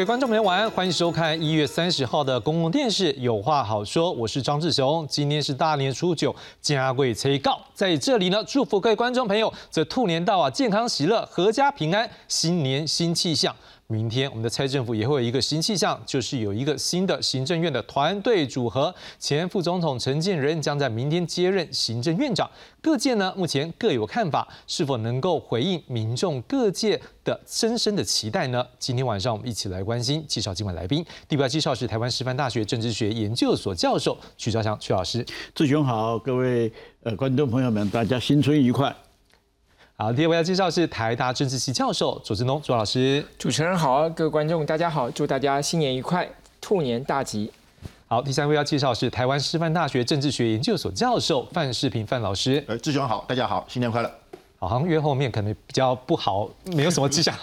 各位观众朋友晚安，欢迎收看一月三十号的公共电视有话好说，我是张志雄。今天是大年初九，家贵催告，在这里呢，祝福各位观众朋友，这兔年到啊，健康喜乐，阖家平安，新年新气象。明天我们的蔡政府也会有一个新气象，就是有一个新的行政院的团队组合，前副总统陈建仁将在明天接任行政院长。各界呢目前各有看法，是否能够回应民众各界的深深的期待呢？今天晚上我们一起来关心，介绍今晚来宾。第一位介绍是台湾师范大学政治学研究所教授曲兆祥曲老师。志雄好，各位呃观众朋友们，大家新春愉快。好，第二位要介绍是台大政治系教授左志东左老师。主持人好，各位观众大家好，祝大家新年愉快，兔年大吉。好，第三位要介绍是台湾师范大学政治学研究所教授范世平范老师。呃，志雄好，大家好，新年快乐。好像越后面可能比较不好，没有什么迹象。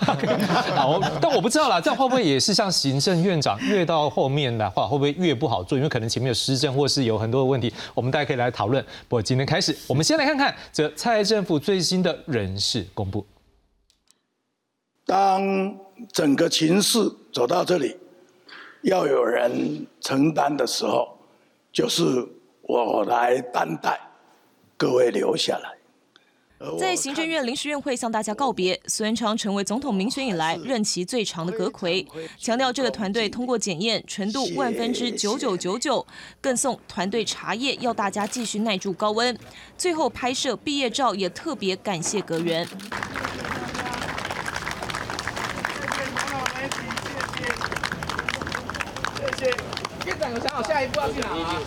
好，但我不知道啦，这样会不会也是像行政院长越到后面的话，会不会越不好做？因为可能前面有施政，或是有很多的问题，我们大家可以来讨论。不过今天开始，我们先来看看这蔡政府最新的人事公布。当整个情势走到这里，要有人承担的时候，就是我来担待，各位留下来。在行政院临时院会向大家告别，苏元昌成为总统民选以来任期最长的阁魁，强调这个团队通过检验纯度万分之九九九九，更送团队茶叶，要大家继续耐住高温。最后拍摄毕业照，也特别感谢阁员。谢谢，院长有想好下一步要去哪吗？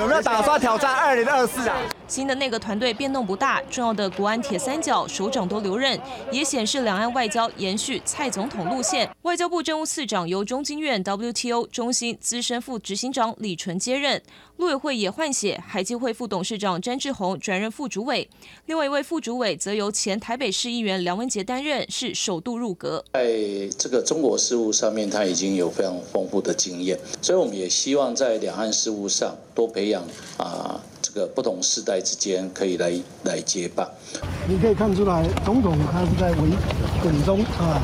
有没有打算挑战二零二四啊？新的内阁团队变动不大，重要的国安铁三角首长都留任，也显示两岸外交延续蔡总统路线。外交部政务次长由中经院 WTO 中心资深副执行长李纯接任，陆委会也换血，海基会副董事长詹志宏转任副主委，另外一位副主委则由前台北市议员梁文杰担任，是首度入阁。在这个中国事务上面，他已经有非常丰富的经验，所以我们也希望在两岸事务上多培养啊。这个不同世代之间可以来来接棒。你可以看出来，总统他是在稳稳中啊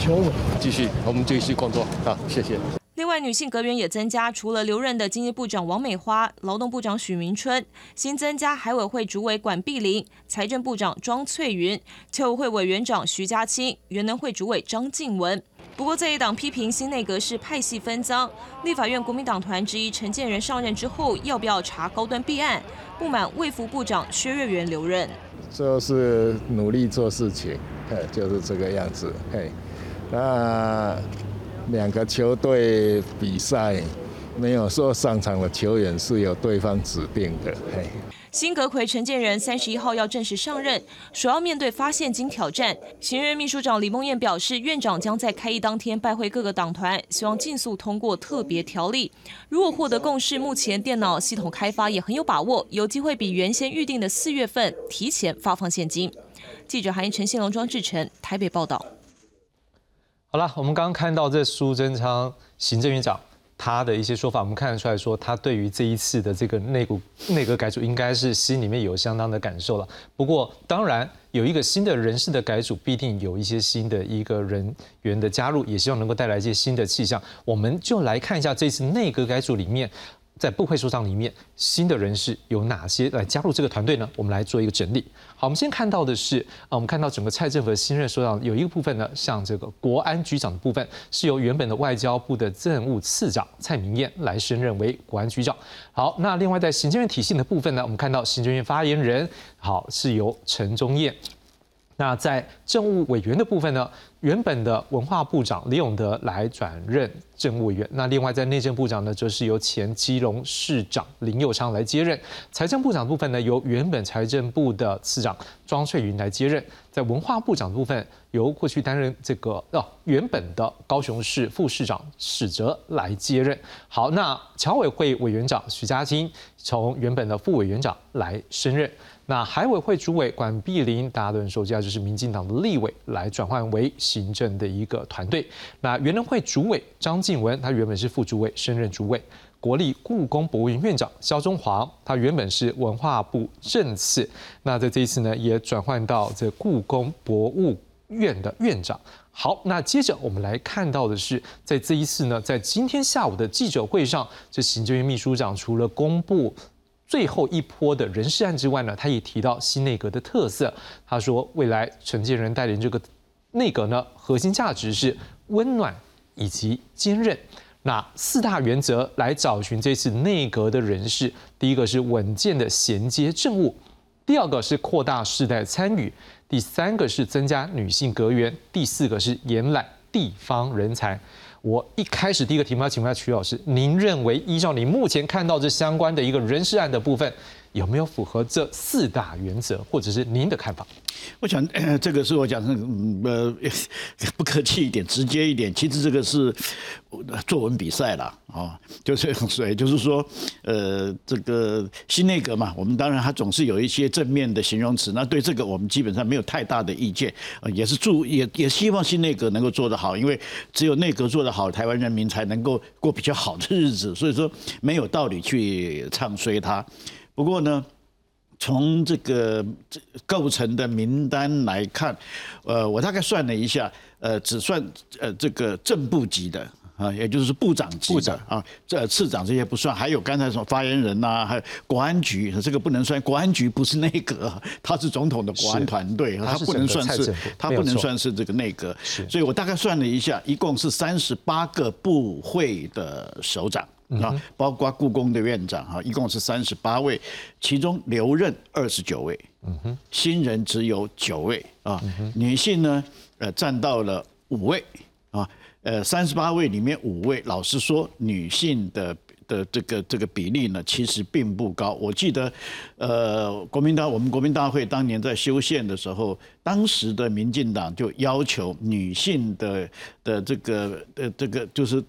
求稳。继续，我们继续工作啊，谢谢。另外，女性阁员也增加，除了留任的经济部长王美花、劳动部长许明春，新增加海委会主委管碧玲、财政部长庄翠云、侨委会委员长徐家清、原能会主委张静文。不过，这一党批评新内阁是派系分赃。立法院国民党团质疑陈建仁上任之后要不要查高端弊案，不满卫福部长薛瑞元留任。就是努力做事情，就是这个样子，嘿。那两个球队比赛，没有说上场的球员是由对方指定的，嘿。新阁魁陈建仁三十一号要正式上任，首要面对发现金挑战。行任秘书长李梦燕表示，院长将在开议当天拜会各个党团，希望尽速通过特别条例。如果获得共识，目前电脑系统开发也很有把握，有机会比原先预定的四月份提前发放现金。记者韩一晨、谢龙庄志成台北报道。好了，我们刚刚看到这苏贞昌行政院长。他的一些说法，我们看得出来说，他对于这一次的这个内阁内阁改组，应该是心里面有相当的感受了。不过，当然有一个新的人事的改组，必定有一些新的一个人员的加入，也希望能够带来一些新的气象。我们就来看一下这次内阁改组里面。在部会首长里面，新的人士有哪些来加入这个团队呢？我们来做一个整理。好，我们先看到的是啊，我们看到整个蔡政府的新任首长有一个部分呢，像这个国安局长的部分，是由原本的外交部的政务次长蔡明燕来升任为国安局长。好，那另外在行政院体系的部分呢，我们看到行政院发言人好是由陈忠燕。那在政务委员的部分呢？原本的文化部长李永德来转任政务委员。那另外在内政部长呢，则是由前基隆市长林佑昌来接任。财政部长部分呢，由原本财政部的次长庄翠云来接任。在文化部长部分，由过去担任这个哦原本的高雄市副市长史哲来接任。好，那侨委会委员长徐家清从原本的副委员长来升任。那海委会主委管碧林，大家都很熟悉啊，就是民进党的立委来转换为行政的一个团队。那原能会主委张静文，他原本是副主委，升任主委。国立故宫博物院院长肖中华，他原本是文化部正次，那在这一次呢，也转换到这故宫博物院的院长。好，那接着我们来看到的是，在这一次呢，在今天下午的记者会上，这行政院秘书长除了公布最后一波的人事案之外呢，他也提到新内阁的特色。他说，未来陈建仁带领这个内阁呢，核心价值是温暖以及坚韧。那四大原则来找寻这次内阁的人事，第一个是稳健的衔接政务，第二个是扩大世代参与。第三个是增加女性阁员，第四个是延揽地方人才。我一开始第一个题目要请问下曲老师，您认为依照您目前看到这相关的一个人事案的部分？有没有符合这四大原则，或者是您的看法？我想，这个是我讲的，呃，不客气一点，直接一点。其实这个是作文比赛了啊，就是所以就是说，呃，这个新内阁嘛，我们当然它总是有一些正面的形容词。那对这个我们基本上没有太大的意见，也是祝也也希望新内阁能够做得好，因为只有内阁做得好，台湾人民才能够过比较好的日子。所以说没有道理去唱衰它。不过呢，从这个构成的名单来看，呃，我大概算了一下，呃，只算呃这个正部级的啊，也就是部长级的啊，这次长这些不算，还有刚才说发言人呐，还有国安局，这个不能算，国安局不是内阁，他是总统的国安团队，他不能算是，他不能算是这个内阁，所以我大概算了一下，一共是三十八个部会的首长。啊，包括故宫的院长哈，一共是三十八位，其中留任二十九位，嗯哼，新人只有九位啊，女性呢，呃，占到了五位啊，呃，三十八位里面五位，老实说，女性的的这个这个比例呢，其实并不高。我记得，呃，国民党我们国民大会当年在修宪的时候，当时的民进党就要求女性的的这个呃这个就是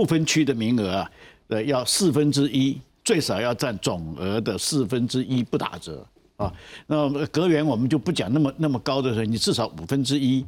不分区的名额啊。呃，要四分之一，最少要占总额的四分之一不打折啊。那么阁员我们就不讲那么那么高的时候，你至少五分之一，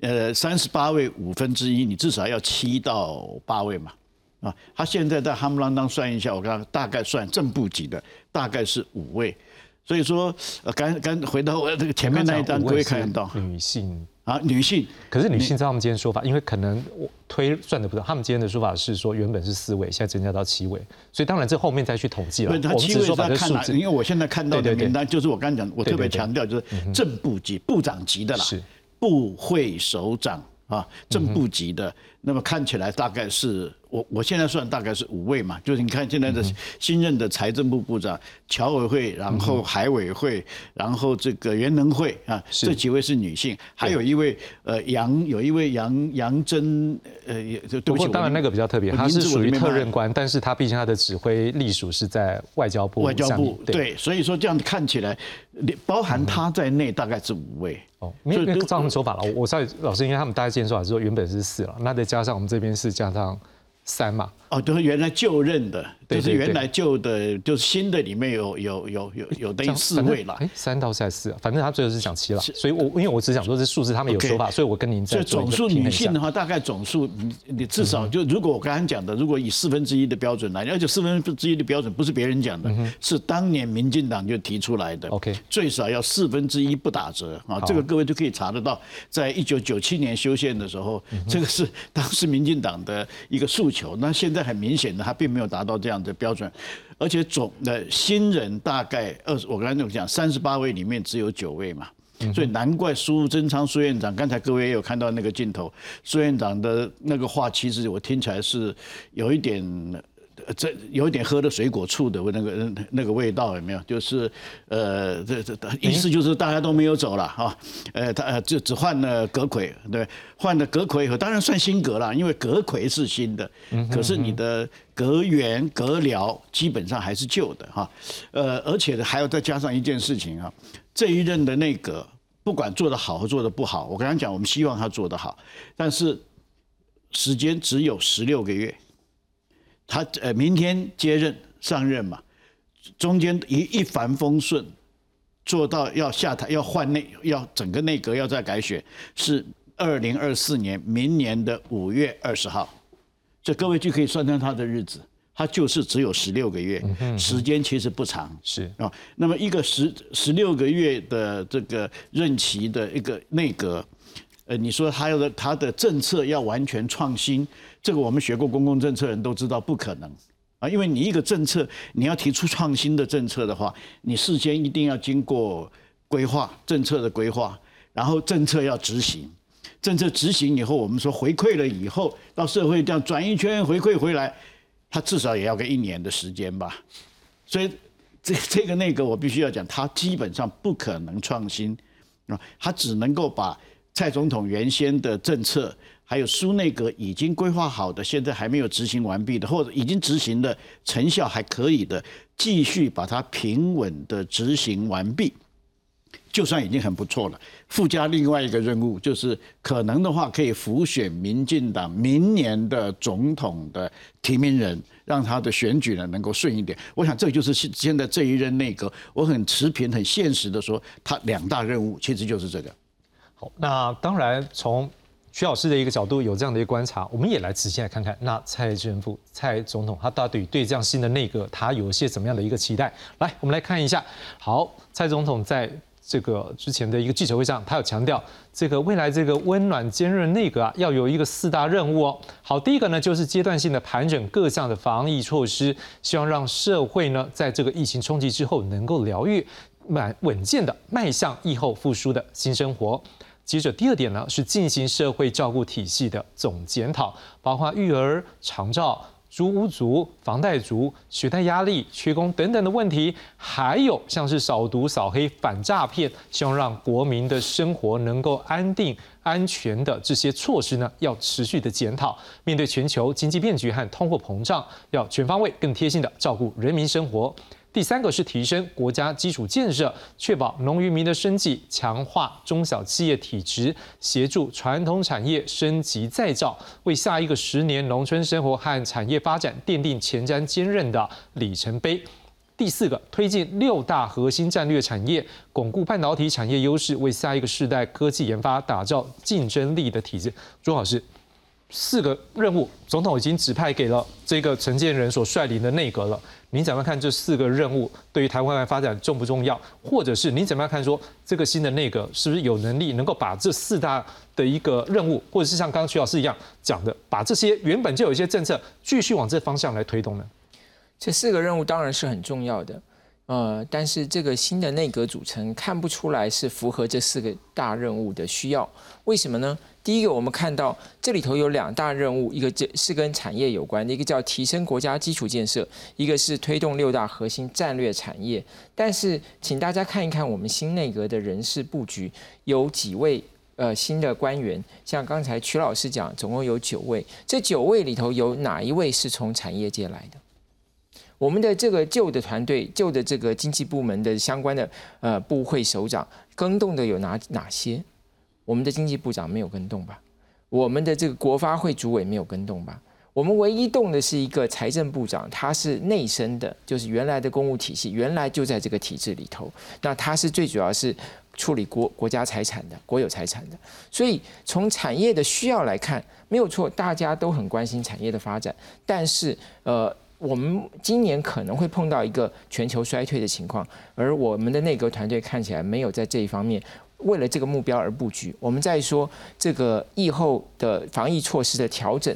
呃，三十八位五分之一，你至少要七到八位嘛啊。他现在在哈姆兰当算一下，我刚大概算正部级的，大概是五位。所以说，呃，刚刚回到我这个前面那一张，各位看得到女性。啊，女性，可是女性在他们今天说法，因为可能我推算的不对，他们今天的说法是说原本是四位，现在增加到七位，所以当然这后面再去统计了。他七位在看哪？因为我现在看到的名单就是我刚刚讲，我特别强调就是正部级、部长级的啦，是。部会首长啊，正部级的，那么看起来大概是。我我现在算大概是五位嘛，就是你看现在的新任的财政部部长、侨委会，然后海委会，然后这个原能会啊，这几位是女性，还有一位呃杨，有一位杨杨真，呃，不过当然那个比较特别，他是属于特任官，但是他毕竟他的指挥隶属是在外交部。外交部对，所以说这样看起来，包含他在内大概是五位。哦，没有照他们说法了。我我在老师，因为他们大家今天说法是说原本是四了，那再加加上我们这边是加上。三嘛，哦，就是原来就任的，就是原来旧的，就是新的里面有有有有有等于四位了。哎，三到三四，反正他最后是讲七了。所以我因为我只想说这数字，他们有说法，所以我跟您在总数女性的话，大概总数你你至少就如果我刚刚讲的，如果以四分之一的标准来，而且四分之一的标准不是别人讲的，是当年民进党就提出来的。OK，最少要四分之一不打折啊，这个各位就可以查得到，在一九九七年修宪的时候，这个是当时民进党的一个诉求。那现在很明显的，他并没有达到这样的标准，而且总的新人大概二十，我刚才就讲三十八位里面只有九位嘛，所以难怪苏贞昌苏院长，刚才各位也有看到那个镜头，苏院长的那个话，其实我听起来是有一点。这有一点喝的水果醋的那个那个味道有没有？就是呃，这这意思就是大家都没有走了哈，呃，他呃就只换了阁魁，对，换了阁魁以后，当然算新格了，因为阁魁是新的，可是你的阁员阁僚基本上还是旧的哈，呃，而且还要再加上一件事情啊，这一任的内阁不管做得好和做得不好，我刚刚讲我们希望他做得好，但是时间只有十六个月。他呃，明天接任上任嘛，中间一一帆风顺，做到要下台要换内要整个内阁要再改选，是二零二四年明年的五月二十号，这各位就可以算算他的日子。他就是只有十六个月，时间其实不长。是啊，那么一个十十六个月的这个任期的一个内阁，呃，你说他的他的政策要完全创新，这个我们学过公共政策人都知道不可能。啊，因为你一个政策你要提出创新的政策的话，你事先一定要经过规划政策的规划，然后政策要执行，政策执行以后，我们说回馈了以后，到社会这样转一圈回馈回来，它至少也要个一年的时间吧，所以这 这个那个我必须要讲，它基本上不可能创新。啊，它只能够把。蔡总统原先的政策，还有苏内阁已经规划好的，现在还没有执行完毕的，或者已经执行的成效还可以的，继续把它平稳的执行完毕，就算已经很不错了。附加另外一个任务，就是可能的话可以浮选民进党明年的总统的提名人，让他的选举呢能够顺一点。我想这就是现现在这一任内阁，我很持平、很现实的说，他两大任务其实就是这个。好，那当然从徐老师的一个角度有这样的一个观察，我们也来仔细来看看，那蔡政府、蔡总统他到底对这样新的内阁，他有一些怎么样的一个期待？来，我们来看一下。好，蔡总统在这个之前的一个记者会上，他有强调，这个未来这个温暖坚韧内阁啊，要有一个四大任务哦。好，第一个呢，就是阶段性的盘整各项的防疫措施，希望让社会呢，在这个疫情冲击之后，能够疗愈、满稳健的迈向疫后复苏的新生活。接着第二点呢，是进行社会照顾体系的总检讨，包括育儿、长照、租屋族、房贷族、学贷压力、缺工等等的问题，还有像是扫毒、扫黑、反诈骗，希望让国民的生活能够安定、安全的这些措施呢，要持续的检讨。面对全球经济变局和通货膨胀，要全方位、更贴心的照顾人民生活。第三个是提升国家基础建设，确保农渔民的生计，强化中小企业体质，协助传统产业升级再造，为下一个十年农村生活和产业发展奠定前瞻坚韧的里程碑。第四个，推进六大核心战略产业，巩固半导体产业优势，为下一个世代科技研发打造竞争力的体制。朱老师。四个任务，总统已经指派给了这个陈建仁所率领的内阁了。您怎么看这四个任务对于台湾的发展重不重要？或者是您怎么样看说这个新的内阁是不是有能力能够把这四大的一个任务，或者是像刚刚徐老师一样讲的，把这些原本就有一些政策继续往这方向来推动呢？这四个任务当然是很重要的，呃，但是这个新的内阁组成看不出来是符合这四个大任务的需要，为什么呢？第一个，我们看到这里头有两大任务，一个这是跟产业有关的，一个叫提升国家基础建设，一个是推动六大核心战略产业。但是，请大家看一看我们新内阁的人事布局，有几位呃新的官员，像刚才曲老师讲，总共有九位，这九位里头有哪一位是从产业界来的？我们的这个旧的团队，旧的这个经济部门的相关的呃部会首长，更动的有哪哪些？我们的经济部长没有跟动吧？我们的这个国发会主委没有跟动吧？我们唯一动的是一个财政部长，他是内生的，就是原来的公务体系，原来就在这个体制里头。那他是最主要是处理国国家财产的、国有财产的。所以从产业的需要来看，没有错，大家都很关心产业的发展。但是，呃，我们今年可能会碰到一个全球衰退的情况，而我们的内阁团队看起来没有在这一方面。为了这个目标而布局，我们在说这个疫后的防疫措施的调整，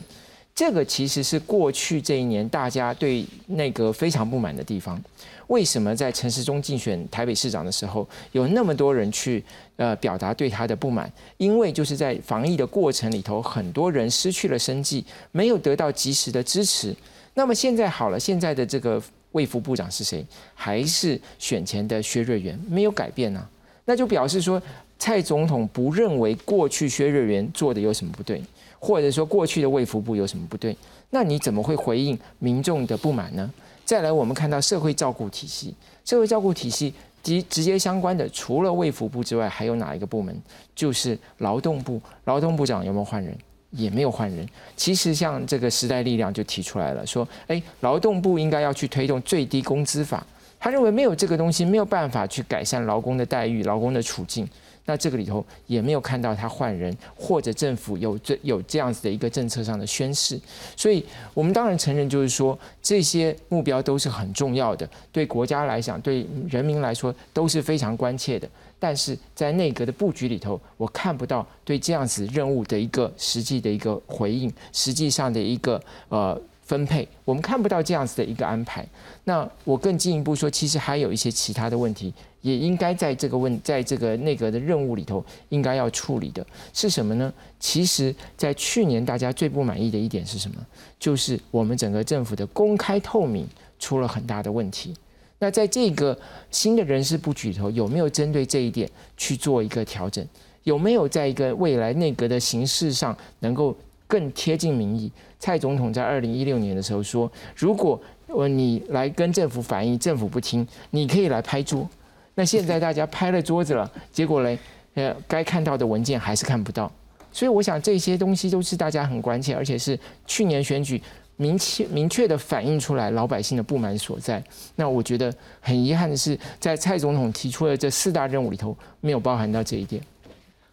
这个其实是过去这一年大家对那个非常不满的地方。为什么在陈时中竞选台北市长的时候，有那么多人去呃表达对他的不满？因为就是在防疫的过程里头，很多人失去了生计，没有得到及时的支持。那么现在好了，现在的这个卫福部长是谁？还是选前的薛瑞元，没有改变呢？那就表示说，蔡总统不认为过去薛瑞元做的有什么不对，或者说过去的卫福部有什么不对，那你怎么会回应民众的不满呢？再来，我们看到社会照顾体系，社会照顾体系及直接相关的，除了卫福部之外，还有哪一个部门？就是劳动部，劳动部长有没有换人？也没有换人。其实像这个时代力量就提出来了，说，哎，劳动部应该要去推动最低工资法。他认为没有这个东西，没有办法去改善劳工的待遇、劳工的处境。那这个里头也没有看到他换人或者政府有这有这样子的一个政策上的宣示，所以我们当然承认，就是说这些目标都是很重要的，对国家来讲，对人民来说都是非常关切的。但是在内阁的布局里头，我看不到对这样子任务的一个实际的一个回应，实际上的一个呃。分配，我们看不到这样子的一个安排。那我更进一步说，其实还有一些其他的问题，也应该在这个问，在这个内阁的任务里头，应该要处理的是什么呢？其实，在去年大家最不满意的一点是什么？就是我们整个政府的公开透明出了很大的问题。那在这个新的人事布局里头，有没有针对这一点去做一个调整？有没有在一个未来内阁的形式上能够？更贴近民意。蔡总统在二零一六年的时候说：“如果我你来跟政府反映，政府不听，你可以来拍桌。”那现在大家拍了桌子了，结果嘞，呃，该看到的文件还是看不到。所以我想这些东西都是大家很关切，而且是去年选举明确明确的反映出来老百姓的不满所在。那我觉得很遗憾的是，在蔡总统提出的这四大任务里头，没有包含到这一点。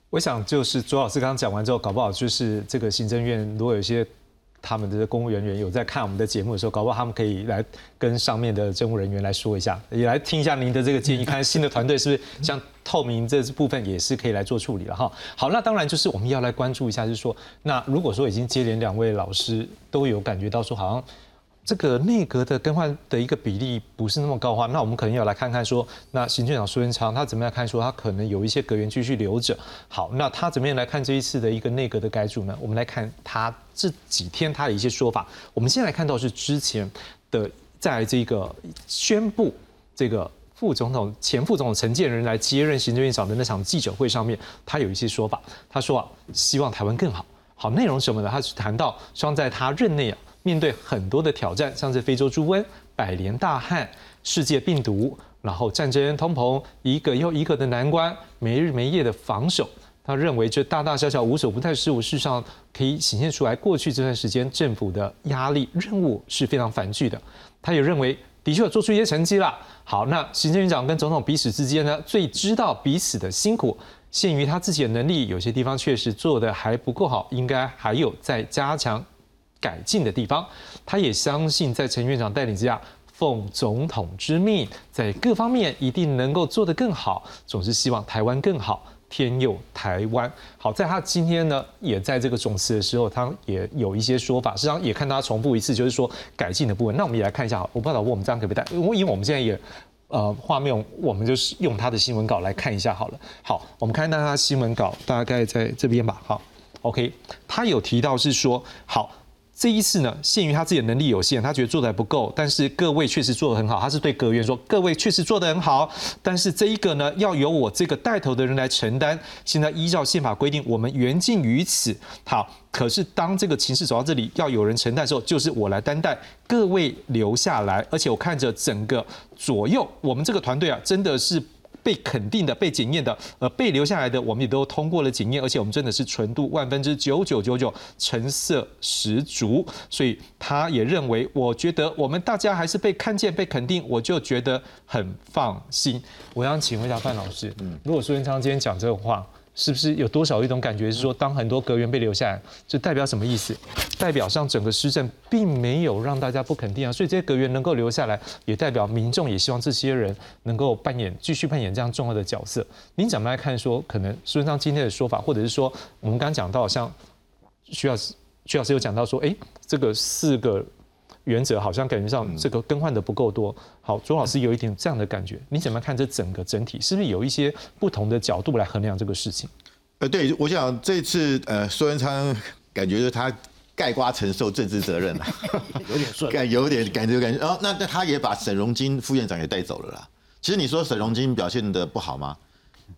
我想就是卓老师刚刚讲完之后，搞不好就是这个行政院如果有些他们的公务人员有在看我们的节目的时候，搞不好他们可以来跟上面的政务人员来说一下，也来听一下您的这个建议，看新的团队是不是像透明这部分也是可以来做处理了哈。好，那当然就是我们要来关注一下，就是说，那如果说已经接连两位老师都有感觉到说好像。这个内阁的更换的一个比例不是那么高的话，那我们可能要来看看说，那行政长苏贞昌他怎么样看说他可能有一些阁员继续留着。好，那他怎么样来看这一次的一个内阁的改组呢？我们来看他这几天他的一些说法。我们现在看到是之前的在这个宣布这个副总统前副总统陈建仁来接任行政院长的那场记者会上面，他有一些说法。他说啊，希望台湾更好。好，内容什么呢？他是谈到希望在他任内啊。面对很多的挑战，像是非洲猪瘟、百年大旱、世界病毒，然后战争、通膨，一个又一个的难关，没日没夜的防守。他认为这大大小小无所不在事物，事实上可以显现出来，过去这段时间政府的压力任务是非常繁巨的。他也认为，的确做出一些成绩了。好，那行政院长跟总统彼此之间呢，最知道彼此的辛苦。限于他自己的能力，有些地方确实做的还不够好，应该还有在加强。改进的地方，他也相信在陈院长带领之下，奉总统之命，在各方面一定能够做得更好。总是希望台湾更好，天佑台湾。好，在他今天呢，也在这个总辞的时候，他也有一些说法，实际上也看他重复一次，就是说改进的部分。那我们也来看一下，我不知道我们这样可不可以带？因为因为我们现在也呃画面，我们就是用他的新闻稿来看一下好了。好，我们看到他新闻稿大概在这边吧。好，OK，他有提到是说好。这一次呢，限于他自己的能力有限，他觉得做的还不够。但是各位确实做的很好，他是对阁员说：“各位确实做的很好。”但是这一个呢，要由我这个带头的人来承担。现在依照宪法规定，我们缘尽于此。好，可是当这个情势走到这里，要有人承担的时候，就是我来担待。各位留下来，而且我看着整个左右，我们这个团队啊，真的是。被肯定的、被检验的、呃，被留下来的，我们也都通过了检验，而且我们真的是纯度万分之九九九九，成色十足。所以他也认为，我觉得我们大家还是被看见、被肯定，我就觉得很放心。我想请问一下范老师，嗯，如果苏文昌今天讲这种话。是不是有多少一种感觉是说，当很多阁员被留下来，这代表什么意思？代表上整个施政并没有让大家不肯定啊，所以这些阁员能够留下来，也代表民众也希望这些人能够扮演继续扮演这样重要的角色。您怎么来看说，可能孙上今天的说法，或者是说我们刚刚讲到，像徐老师徐老师有讲到说，哎，这个四个。原则好像感觉上这个更换的不够多。好，周老师有一点这样的感觉，你怎么看这整个整体？是不是有一些不同的角度来衡量这个事情？呃，对，我想这次呃，苏文昌感觉是他盖瓜承受政治责任了，有点顺，感有点感觉感觉。然后那那他也把沈荣金副院长也带走了啦。其实你说沈荣金表现的不好吗？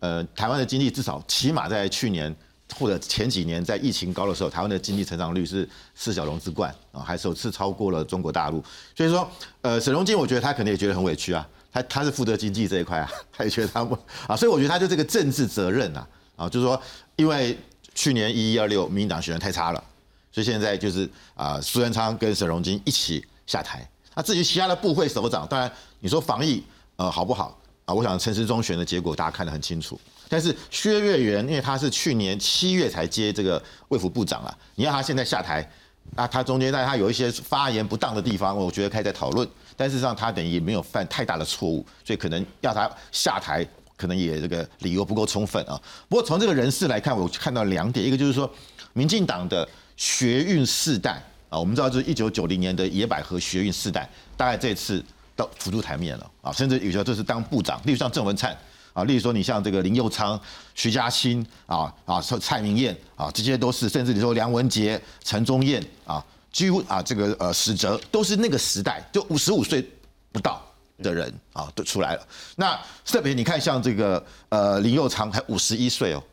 呃，台湾的经济至少起码在去年。或者前几年在疫情高的时候，台湾的经济成长率是四小龙之冠啊，还首次超过了中国大陆。所以说，呃，沈荣金我觉得他肯定也觉得很委屈啊，他他是负责经济这一块啊，他也觉得他不啊，所以我觉得他就这个政治责任啊，啊，就是说，因为去年一一二六民进党选的太差了，所以现在就是啊，苏贞昌跟沈荣金一起下台。那至于其他的部会首长，当然你说防疫呃好不好啊？我想陈时中选的结果大家看得很清楚。但是薛岳元，因为他是去年七月才接这个卫福部长啊，你要他现在下台，那，他中间但他有一些发言不当的地方，我觉得可以再讨论。但事实上他等于没有犯太大的错误，所以可能要他下台，可能也这个理由不够充分啊。不过从这个人事来看，我看到两点，一个就是说，民进党的学运世代啊，我们知道就是一九九零年的野百合学运世代，大概这次到浮出台面了啊，甚至有时候这是当部长，例如像郑文灿啊，例如说你像这个林佑昌、徐嘉欣啊啊，蔡明燕啊，这些都是，甚至你说梁文杰、陈宗彦啊。几乎啊，这个呃，史哲都是那个时代，就五十五岁不到的人啊，都出来了。那特别你看，像这个呃林佑昌，才五十一岁哦，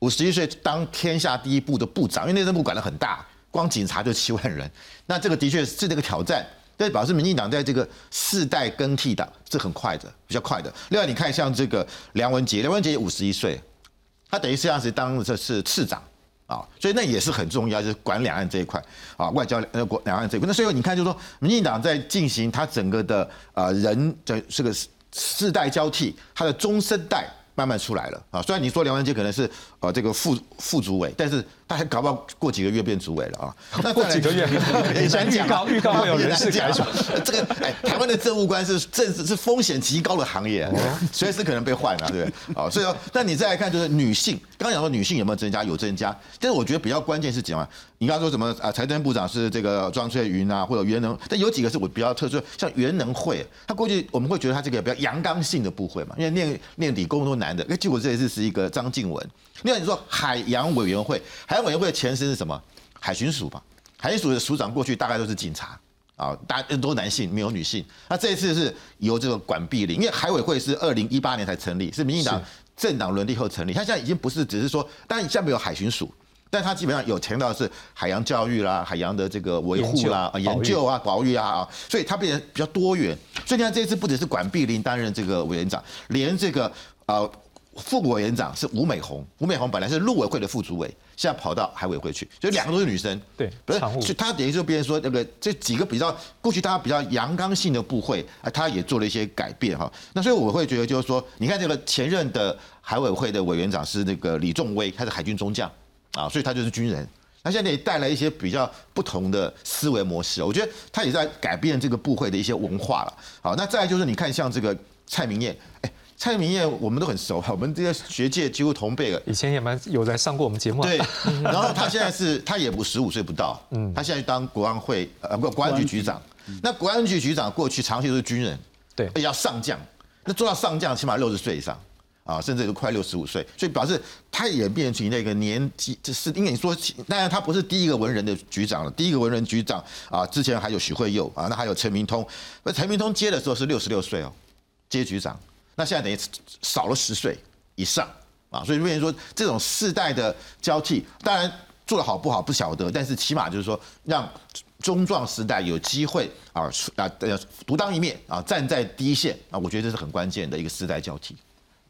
五十一岁当天下第一部的部长，因为内政部管的很大，光警察就七万人。那这个的确是这个挑战，但表示民进党在这个世代更替党是很快的，比较快的。另外你看像这个梁文杰，梁文杰五十一岁，他等于实际上是当这是次长。啊，所以那也是很重要，就是管两岸这一块啊，外交呃国两岸这一块。那所以你看，就是说，民进党在进行他整个的呃人的这个世代交替，他的中生代慢慢出来了啊。虽然你说梁文杰可能是呃这个副副主委，但是。他还搞不好过几个月变主委了啊？那过几个月，你先预告预告会有人事改选。这个哎，台湾的政务官是政治是风险极高的行业，随时可能被换了，对不对？哦，所以说，那你再来看，就是女性，刚刚讲说女性有没有增加？有增加，但是我觉得比较关键是什么？你刚刚说什么啊？财政部长是这个庄翠云啊，或者袁能，但有几个是我比较特殊，像袁能会，他过去我们会觉得他这个比较阳刚性的部会嘛，因为念念理工都男的，哎，结果这一次是一个张静文。另外你说海洋委员会，海洋委员会的前身是什么？海巡署吧。海巡署的署长过去大概都是警察啊，大都男性，没有女性。那这一次是由这个管碧玲，因为海委会是二零一八年才成立，是民进党政党轮替后成立。他现在已经不是只是说，当然下面有海巡署，但他基本上有强调是海洋教育啦、海洋的这个维护啦、研究啊、保育啊啊，所以它变得比较多元。所以你看这次不只是管碧林担任这个委员长，连这个呃。副委员长是吴美红，吴美红本来是陆委会的副主委，现在跑到海委会去，所以两个都是女生。对，不是，所以他等于就别人说那个这几个比较过去大家比较阳刚性的部会，啊，他也做了一些改变哈。那所以我会觉得就是说，你看这个前任的海委会的委员长是那个李仲威，他是海军中将啊，所以他就是军人。那现在也带来一些比较不同的思维模式，我觉得他也在改变这个部会的一些文化了。好，那再来就是你看像这个蔡明燕，哎。蔡明燕我们都很熟，我们这些学界几乎同辈了。以前也蛮有来上过我们节目。对，然后他现在是他也不十五岁不到，嗯，他现在当国安会呃不国安局局长。那国安局局长过去长期都是军人，对，要上将，那做到上将起码六十岁以上啊，甚至都快六十五岁，所以表示他也变成那个年纪，就是因为你说，当然他不是第一个文人的局长了，第一个文人局长啊，之前还有许惠佑啊，那还有陈明通，那陈明通接的时候是六十六岁哦，接局长。那现在等于少了十岁以上啊，所以变成说这种世代的交替，当然做的好不好不晓得，但是起码就是说让中壮时代有机会啊啊独当一面啊，站在第一线啊，我觉得这是很关键的一个世代交替。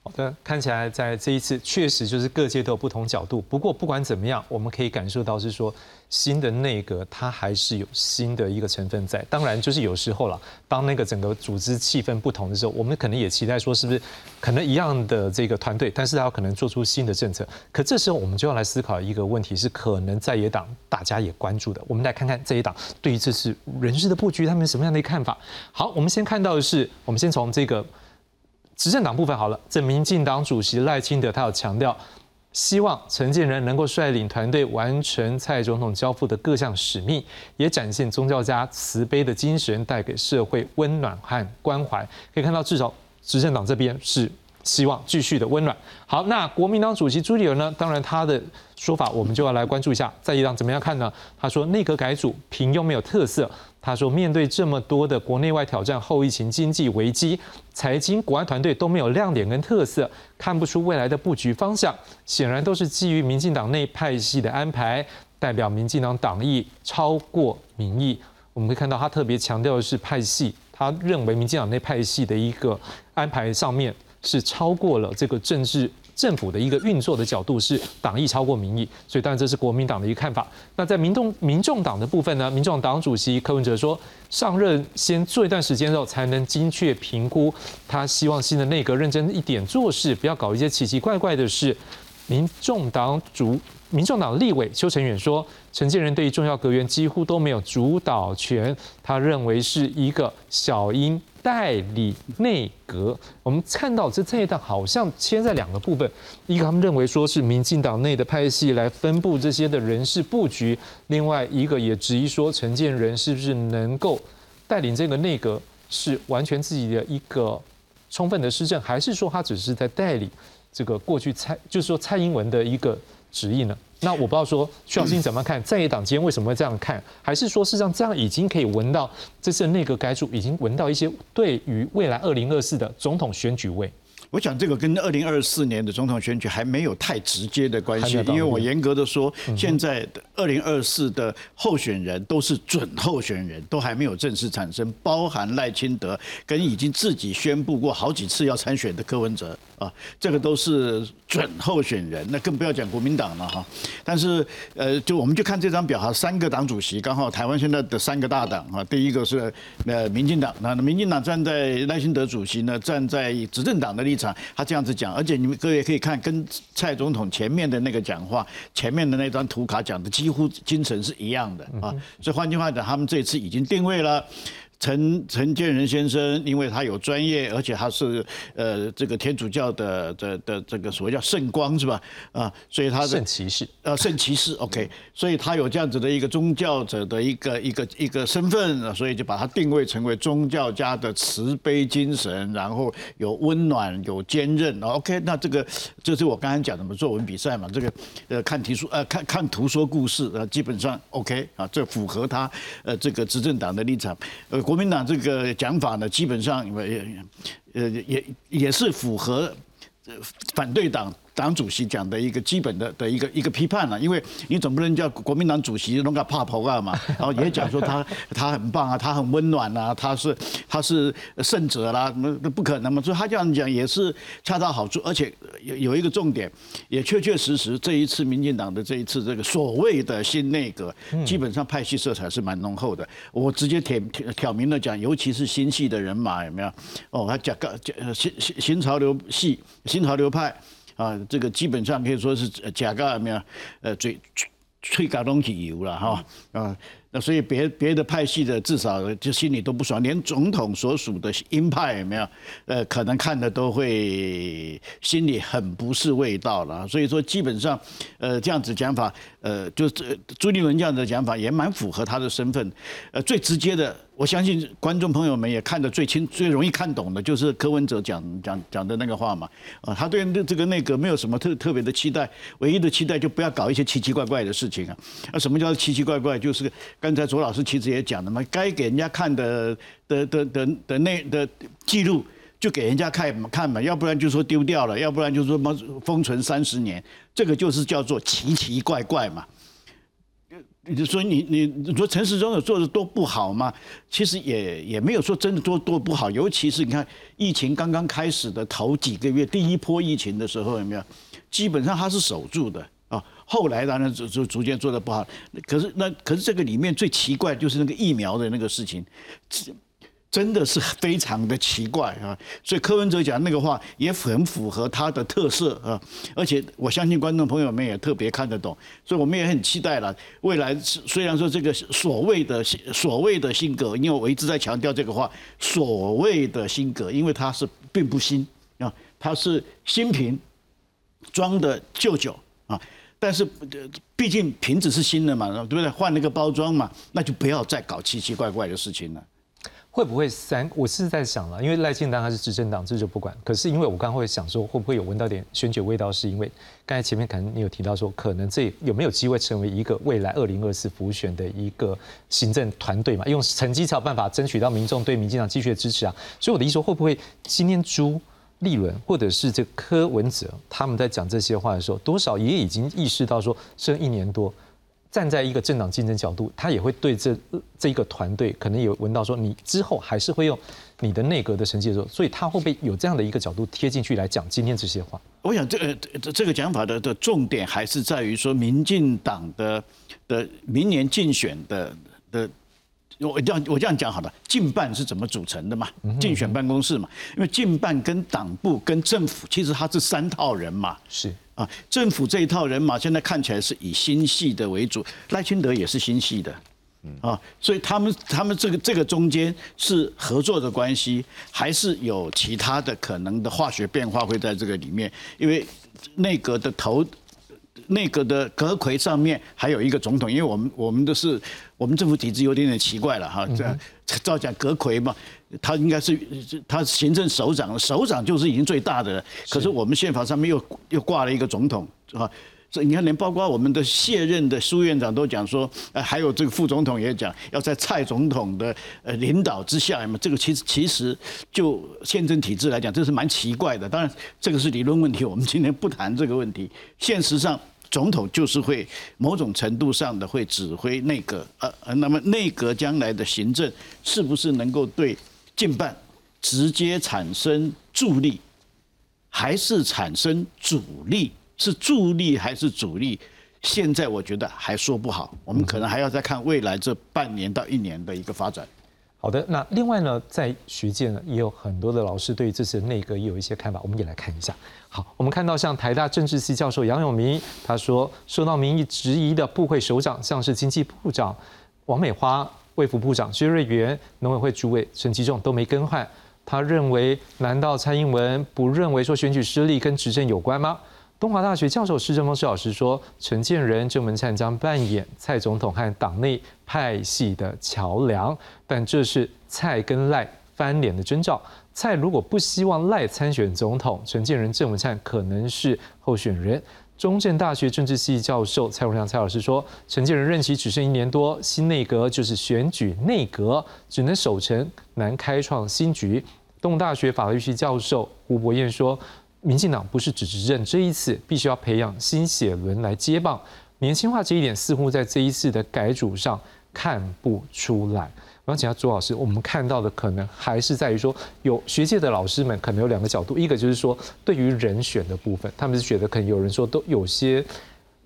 好的，看起来在这一次确实就是各界都有不同角度。不过不管怎么样，我们可以感受到是说新的内阁它还是有新的一个成分在。当然就是有时候了，当那个整个组织气氛不同的时候，我们可能也期待说是不是可能一样的这个团队，但是他可能做出新的政策。可这时候我们就要来思考一个问题，是可能在野党大家也关注的。我们来看看这一党对于这次人事的布局，他们什么样的一个看法？好，我们先看到的是，我们先从这个。执政党部分好了，这民进党主席赖清德他有强调，希望陈建仁能够率领团队完成蔡总统交付的各项使命，也展现宗教家慈悲的精神，带给社会温暖和关怀。可以看到，至少执政党这边是。希望继续的温暖。好，那国民党主席朱立伦呢？当然他的说法我们就要来关注一下，在野党怎么样看呢？他说内阁改组平庸没有特色。他说面对这么多的国内外挑战，后疫情经济危机，财经国安团队都没有亮点跟特色，看不出未来的布局方向，显然都是基于民进党内派系的安排，代表民进党党意超过民意。我们可以看到他特别强调的是派系，他认为民进党内派系的一个安排上面。是超过了这个政治政府的一个运作的角度是党意超过民意，所以当然这是国民党的一个看法。那在民众民众党的部分呢，民众党主席柯文哲说，上任先做一段时间之后，才能精确评估。他希望新的内阁认真一点做事，不要搞一些奇奇怪怪的事。民众党主。民众党立委邱成远说，陈建仁对于重要阁员几乎都没有主导权，他认为是一个小英代理内阁。我们看到这这一段好像切在两个部分，一个他们认为说是民进党内的派系来分布这些的人事布局，另外一个也质疑说陈建仁是不是能够带领这个内阁是完全自己的一个充分的施政，还是说他只是在代理这个过去蔡就是说蔡英文的一个。旨意呢？那我不知道说徐小新怎么看，在野党间为什么会这样看？还是说事实上这样已经可以闻到这次内阁改组已经闻到一些对于未来二零二四的总统选举味？我想这个跟二零二四年的总统选举还没有太直接的关系，因为我严格的说，现在二零二四的候选人都是准候选人，都还没有正式产生，包含赖清德跟已经自己宣布过好几次要参选的柯文哲啊，这个都是准候选人，那更不要讲国民党了哈。但是呃，就我们就看这张表哈，三个党主席，刚好台湾现在的三个大党啊，第一个是呃民进党，那民进党站在赖清德主席呢，站在执政党的立场。他这样子讲，而且你们各位可以看，跟蔡总统前面的那个讲话，前面的那张图卡讲的几乎精神是一样的啊。所以换句话讲，他们这次已经定位了。陈陈建仁先生，因为他有专业，而且他是呃这个天主教的的的这个所谓叫圣光是吧？啊，所以他圣骑士，呃圣骑士，OK，所以他有这样子的一个宗教者的一个一个一个身份，所以就把他定位成为宗教家的慈悲精神，然后有温暖有坚韧，OK，那这个就是我刚才讲的嘛，作文比赛嘛，这个呃看题书呃看看图说故事呃基本上 OK 啊，这符合他呃这个执政党的立场呃。国民党这个讲法呢，基本上也呃也也是符合反对党。党主席讲的一个基本的的一个一个批判了，因为你总不能叫国民党主席弄个怕婆啊嘛，然后也讲说他他很棒啊，他很温暖啊，他是他是圣者啦，那那不可能嘛，所以他这样讲也是恰到好处，而且有有一个重点，也确确实实这一次民进党的这一次这个所谓的新内阁，基本上派系色彩是蛮浓厚的。我直接挑挑明了讲，尤其是新系的人马有没有？哦，他讲个讲新新新潮流系新潮流派。啊，这个基本上可以说是假个没有，呃，最最搞东西油了哈啊。那所以别别的派系的至少就心里都不爽，连总统所属的鹰派有没有？呃，可能看的都会心里很不是味道了。所以说基本上，呃，这样子讲法，呃，就是朱立伦这样的讲法也蛮符合他的身份。呃，最直接的，我相信观众朋友们也看得最清、最容易看懂的，就是柯文哲讲讲讲的那个话嘛。啊，他对这个内阁没有什么特特别的期待，唯一的期待就不要搞一些奇奇怪怪的事情啊。那什么叫奇奇怪怪？就是。刚才左老师其实也讲了嘛，该给人家看的的的的的那的记录就给人家看看嘛，要不然就说丢掉了，要不然就说什么封存三十年，这个就是叫做奇奇怪怪嘛。你就说你你你说陈世忠有做的多不好吗？其实也也没有说真的多多不好，尤其是你看疫情刚刚开始的头几个月，第一波疫情的时候有没有？基本上他是守住的啊。后来当然就就逐渐做的不好，可是那可是这个里面最奇怪就是那个疫苗的那个事情，真的是非常的奇怪啊！所以柯文哲讲那个话也很符合他的特色啊，而且我相信观众朋友们也特别看得懂，所以我们也很期待了。未来虽然说这个所谓的所谓的新格，因为我一直在强调这个话，所谓的新格，因为它是并不新啊，它是新瓶装的旧酒啊。但是，毕竟瓶子是新的嘛，对不对？换了个包装嘛，那就不要再搞奇奇怪怪的事情了。会不会三？我是在想了，因为赖清德他是执政党，这就不管。可是因为我刚刚会想说，会不会有闻到点选举味道？是因为刚才前面可能你有提到说，可能这有没有机会成为一个未来二零二四浮选的一个行政团队嘛？用成绩才有办法争取到民众对民进党继续的支持啊。所以我的意思说，会不会今天朱？立伦或者是这柯文哲，他们在讲这些话的时候，多少也已经意识到说，这一年多，站在一个政党竞争角度，他也会对这这一个团队，可能有闻到说，你之后还是会用你的内阁的成绩的时候，所以他会不会有这样的一个角度贴进去来讲今天这些话？我想这个这这个讲法的的重点还是在于说，民进党的的明年竞选的的。我这样我这样讲好了，竞办是怎么组成的嘛？竞选办公室嘛，因为竞办跟党部跟政府其实它是三套人嘛，是啊，政府这一套人马现在看起来是以心系的为主，赖清德也是心系的，啊，所以他们他们这个这个中间是合作的关系，还是有其他的可能的化学变化会在这个里面？因为内阁的头。内阁的阁魁上面还有一个总统，因为我们我们都是我们政府体制有点点奇怪了哈，这样照讲阁魁嘛，他应该是他行政首长，首长就是已经最大的了，可是我们宪法上面又又挂了一个总统啊，所以你看连包括我们的卸任的苏院长都讲说，呃，还有这个副总统也讲要在蔡总统的呃领导之下嘛，这个其实其实就宪政体制来讲，这是蛮奇怪的。当然这个是理论问题，我们今天不谈这个问题，现实上。总统就是会某种程度上的会指挥内阁，呃，那么内阁将来的行政是不是能够对近办直接产生助力，还是产生阻力？是助力还是阻力？现在我觉得还说不好，我们可能还要再看未来这半年到一年的一个发展。好的，那另外呢，在学界呢，也有很多的老师对这次内阁也有一些看法，我们也来看一下。好，我们看到像台大政治系教授杨永明，他说受到民意质疑的部会首长，像是经济部长王美花、卫福部长薛瑞元、农委会主委陈吉仲都没更换。他认为，难道蔡英文不认为说选举失利跟执政有关吗？东华大学教授施正峰施老师说，陈建仁、郑文灿将扮演蔡总统和党内派系的桥梁，但这是蔡跟赖翻脸的征兆。蔡如果不希望赖参选总统，陈建仁、郑文灿可能是候选人。中正大学政治系教授蔡荣亮蔡老师说，陈建仁任期只剩一年多，新内阁就是选举内阁，只能守成，难开创新局。东大学法律系教授胡博彦说。民进党不是只执政这一次，必须要培养新血轮来接棒，年轻化这一点似乎在这一次的改组上看不出来。我想请教朱老师，我们看到的可能还是在于说，有学界的老师们可能有两个角度，一个就是说对于人选的部分，他们是觉得可能有人说都有些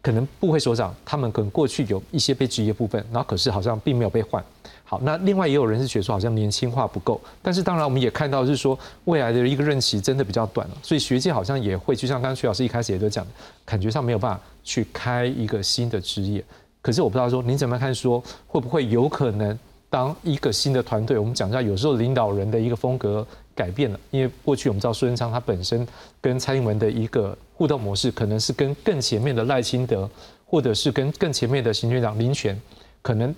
可能部会首长，他们可能过去有一些被职业部分，然后可是好像并没有被换。好，那另外也有人是觉得说好像年轻化不够，但是当然我们也看到是说未来的一个任期真的比较短了，所以学界好像也会就像刚刚徐老师一开始也都讲，感觉上没有办法去开一个新的职业。可是我不知道说您怎么看，说会不会有可能当一个新的团队，我们讲一下，有时候领导人的一个风格改变了，因为过去我们知道苏贞昌他本身跟蔡英文的一个互动模式，可能是跟更前面的赖清德，或者是跟更前面的行政长林权，可能。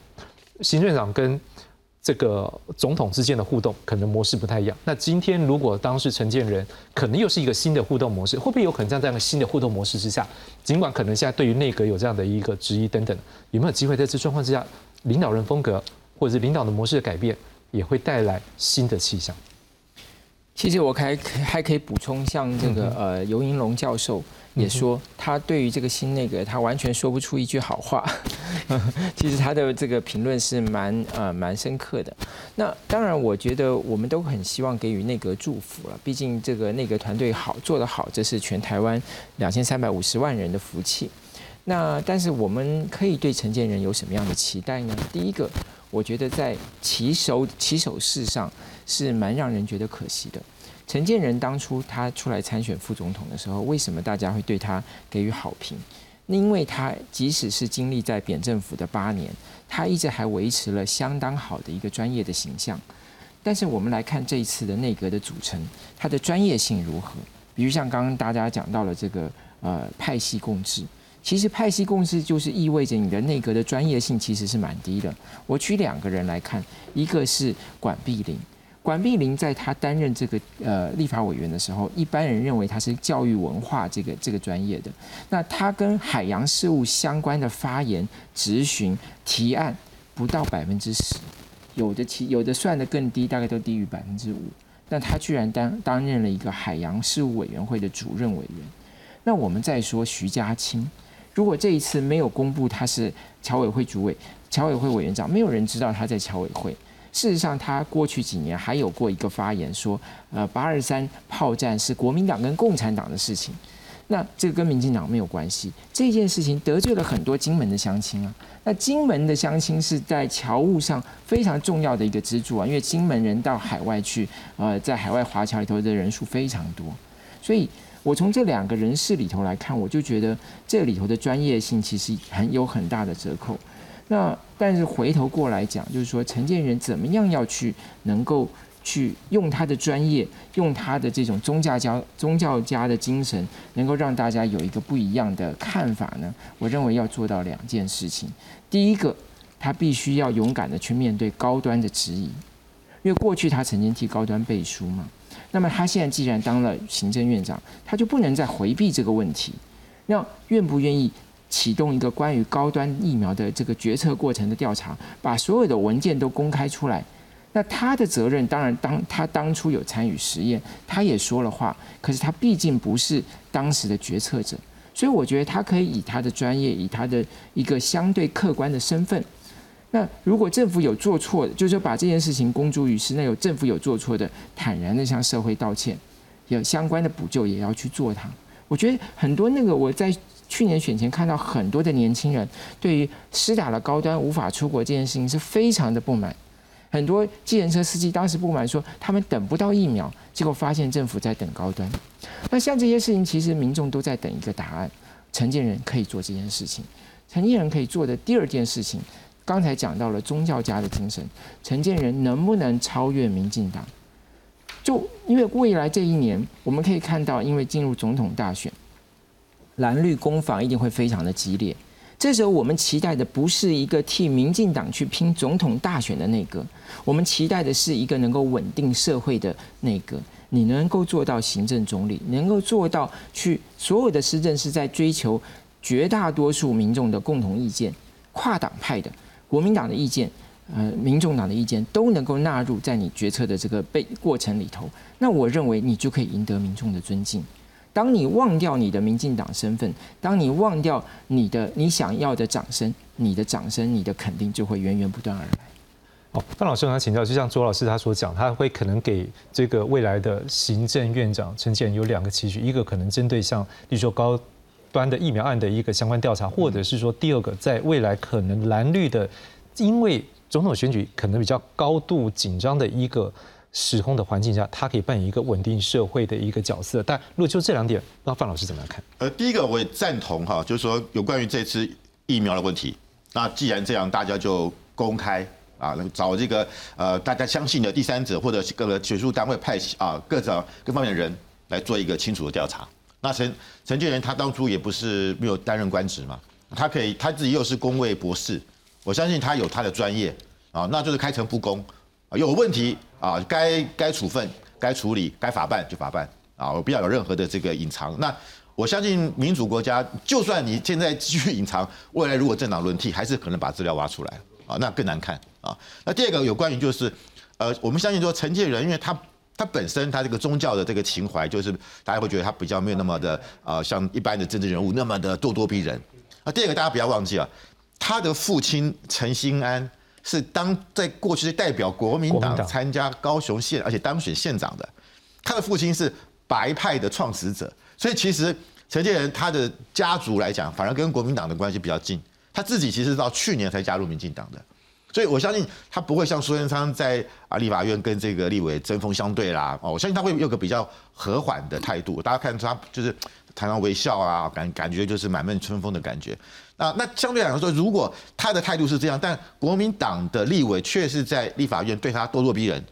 行政长跟这个总统之间的互动可能模式不太一样。那今天如果当时承建人可能又是一个新的互动模式，会不会有可能在这样的新的互动模式之下，尽管可能现在对于内阁有这样的一个质疑等等，有没有机会在这状况之下，领导人风格或者是领导的模式的改变，也会带来新的气象？其实我还还可以补充，像这个呃尤银龙教授也说，他对于这个新内阁，他完全说不出一句好话。其实他的这个评论是蛮呃蛮深刻的。那当然，我觉得我们都很希望给予内阁祝福了，毕竟这个内阁团队好做得好，这是全台湾两千三百五十万人的福气。那但是我们可以对陈建仁有什么样的期待呢？第一个，我觉得在起手起手式上。是蛮让人觉得可惜的。陈建仁当初他出来参选副总统的时候，为什么大家会对他给予好评？那因为他即使是经历在扁政府的八年，他一直还维持了相当好的一个专业的形象。但是我们来看这一次的内阁的组成，它的专业性如何？比如像刚刚大家讲到了这个呃派系共治，其实派系共治就是意味着你的内阁的专业性其实是蛮低的。我举两个人来看，一个是管碧玲。管碧玲在他担任这个呃立法委员的时候，一般人认为他是教育文化这个这个专业的。那他跟海洋事务相关的发言、质询、提案不到百分之十，有的其有的算的更低，大概都低于百分之五。但他居然担担任了一个海洋事务委员会的主任委员。那我们再说徐家清，如果这一次没有公布他是侨委会主委、侨委会委员长，没有人知道他在侨委会。事实上，他过去几年还有过一个发言说，呃，八二三炮战是国民党跟共产党的事情。那这个跟民进党没有关系，这件事情得罪了很多金门的乡亲啊。那金门的乡亲是在侨务上非常重要的一个支柱啊，因为金门人到海外去，呃，在海外华侨里头的人数非常多，所以我从这两个人士里头来看，我就觉得这里头的专业性其实很有很大的折扣。那但是回头过来讲，就是说陈建仁怎么样要去能够。去用他的专业，用他的这种宗教教宗教家的精神，能够让大家有一个不一样的看法呢？我认为要做到两件事情。第一个，他必须要勇敢的去面对高端的质疑，因为过去他曾经替高端背书嘛。那么他现在既然当了行政院长，他就不能再回避这个问题。那愿不愿意启动一个关于高端疫苗的这个决策过程的调查，把所有的文件都公开出来？那他的责任当然，当他当初有参与实验，他也说了话，可是他毕竟不是当时的决策者，所以我觉得他可以以他的专业，以他的一个相对客观的身份。那如果政府有做错，就是说把这件事情公诸于世，那有政府有做错的，坦然的向社会道歉，有相关的补救也要去做它。我觉得很多那个我在去年选前看到很多的年轻人对于施打了高端无法出国这件事情是非常的不满。很多计程车司机当时不满说，他们等不到疫苗，结果发现政府在等高端。那像这些事情，其实民众都在等一个答案。承建人可以做这件事情，承建人可以做的第二件事情，刚才讲到了宗教家的精神，承建人能不能超越民进党？就因为未来这一年，我们可以看到，因为进入总统大选，蓝绿攻防一定会非常的激烈。这时候，我们期待的不是一个替民进党去拼总统大选的内阁，我们期待的是一个能够稳定社会的内阁。你能够做到行政总理，能够做到去所有的施政是在追求绝大多数民众的共同意见，跨党派的国民党的意见，呃，民众党的意见都能够纳入在你决策的这个被过程里头。那我认为你就可以赢得民众的尊敬。当你忘掉你的民进党身份，当你忘掉你的你想要的掌声，你的掌声、你的肯定就会源源不断而来。哦，范老师，我想请教，就像周老师他所讲，他会可能给这个未来的行政院长陈建有两个期许，一个可能针对像，例如说高端的疫苗案的一个相关调查，或者是说第二个，在未来可能蓝绿的，因为总统选举可能比较高度紧张的一个。时空的环境下，它可以扮演一个稳定社会的一个角色。但如果就这两点，那范老师怎么样看？呃，第一个我也赞同哈，就是说有关于这次疫苗的问题。那既然这样，大家就公开啊，找这个呃大家相信的第三者或者各个学术单位派啊各种各方面的人来做一个清楚的调查。那陈陈建仁他当初也不是没有担任官职嘛，他可以他自己又是公卫博士，我相信他有他的专业啊，那就是开诚布公啊，有问题。啊，该该处分、该处理、该法办就法办啊！我不要有任何的这个隐藏。那我相信民主国家，就算你现在继续 隐藏，未来如果政党轮替，还是可能把资料挖出来啊，那更难看啊。那第二个有关于就是，呃，我们相信说陈建仁，因为他他本身他这个宗教的这个情怀，就是大家会觉得他比较没有那么的啊，像一般的政治人物那么的咄咄逼人。啊第二个大家不要忘记啊，他的父亲陈新安。是当在过去是代表国民党参加高雄县，而且当选县长的，他的父亲是白派的创始者，所以其实陈建仁他的家族来讲，反而跟国民党的关系比较近。他自己其实到去年才加入民进党的，所以我相信他不会像苏贞昌在啊立法院跟这个立委针锋相对啦。哦，我相信他会有个比较和缓的态度。大家看他就是谈到微笑啊，感感觉就是满面春风的感觉。啊，那相对来说，如果他的态度是这样，但国民党的立委却是在立法院对他咄咄逼人，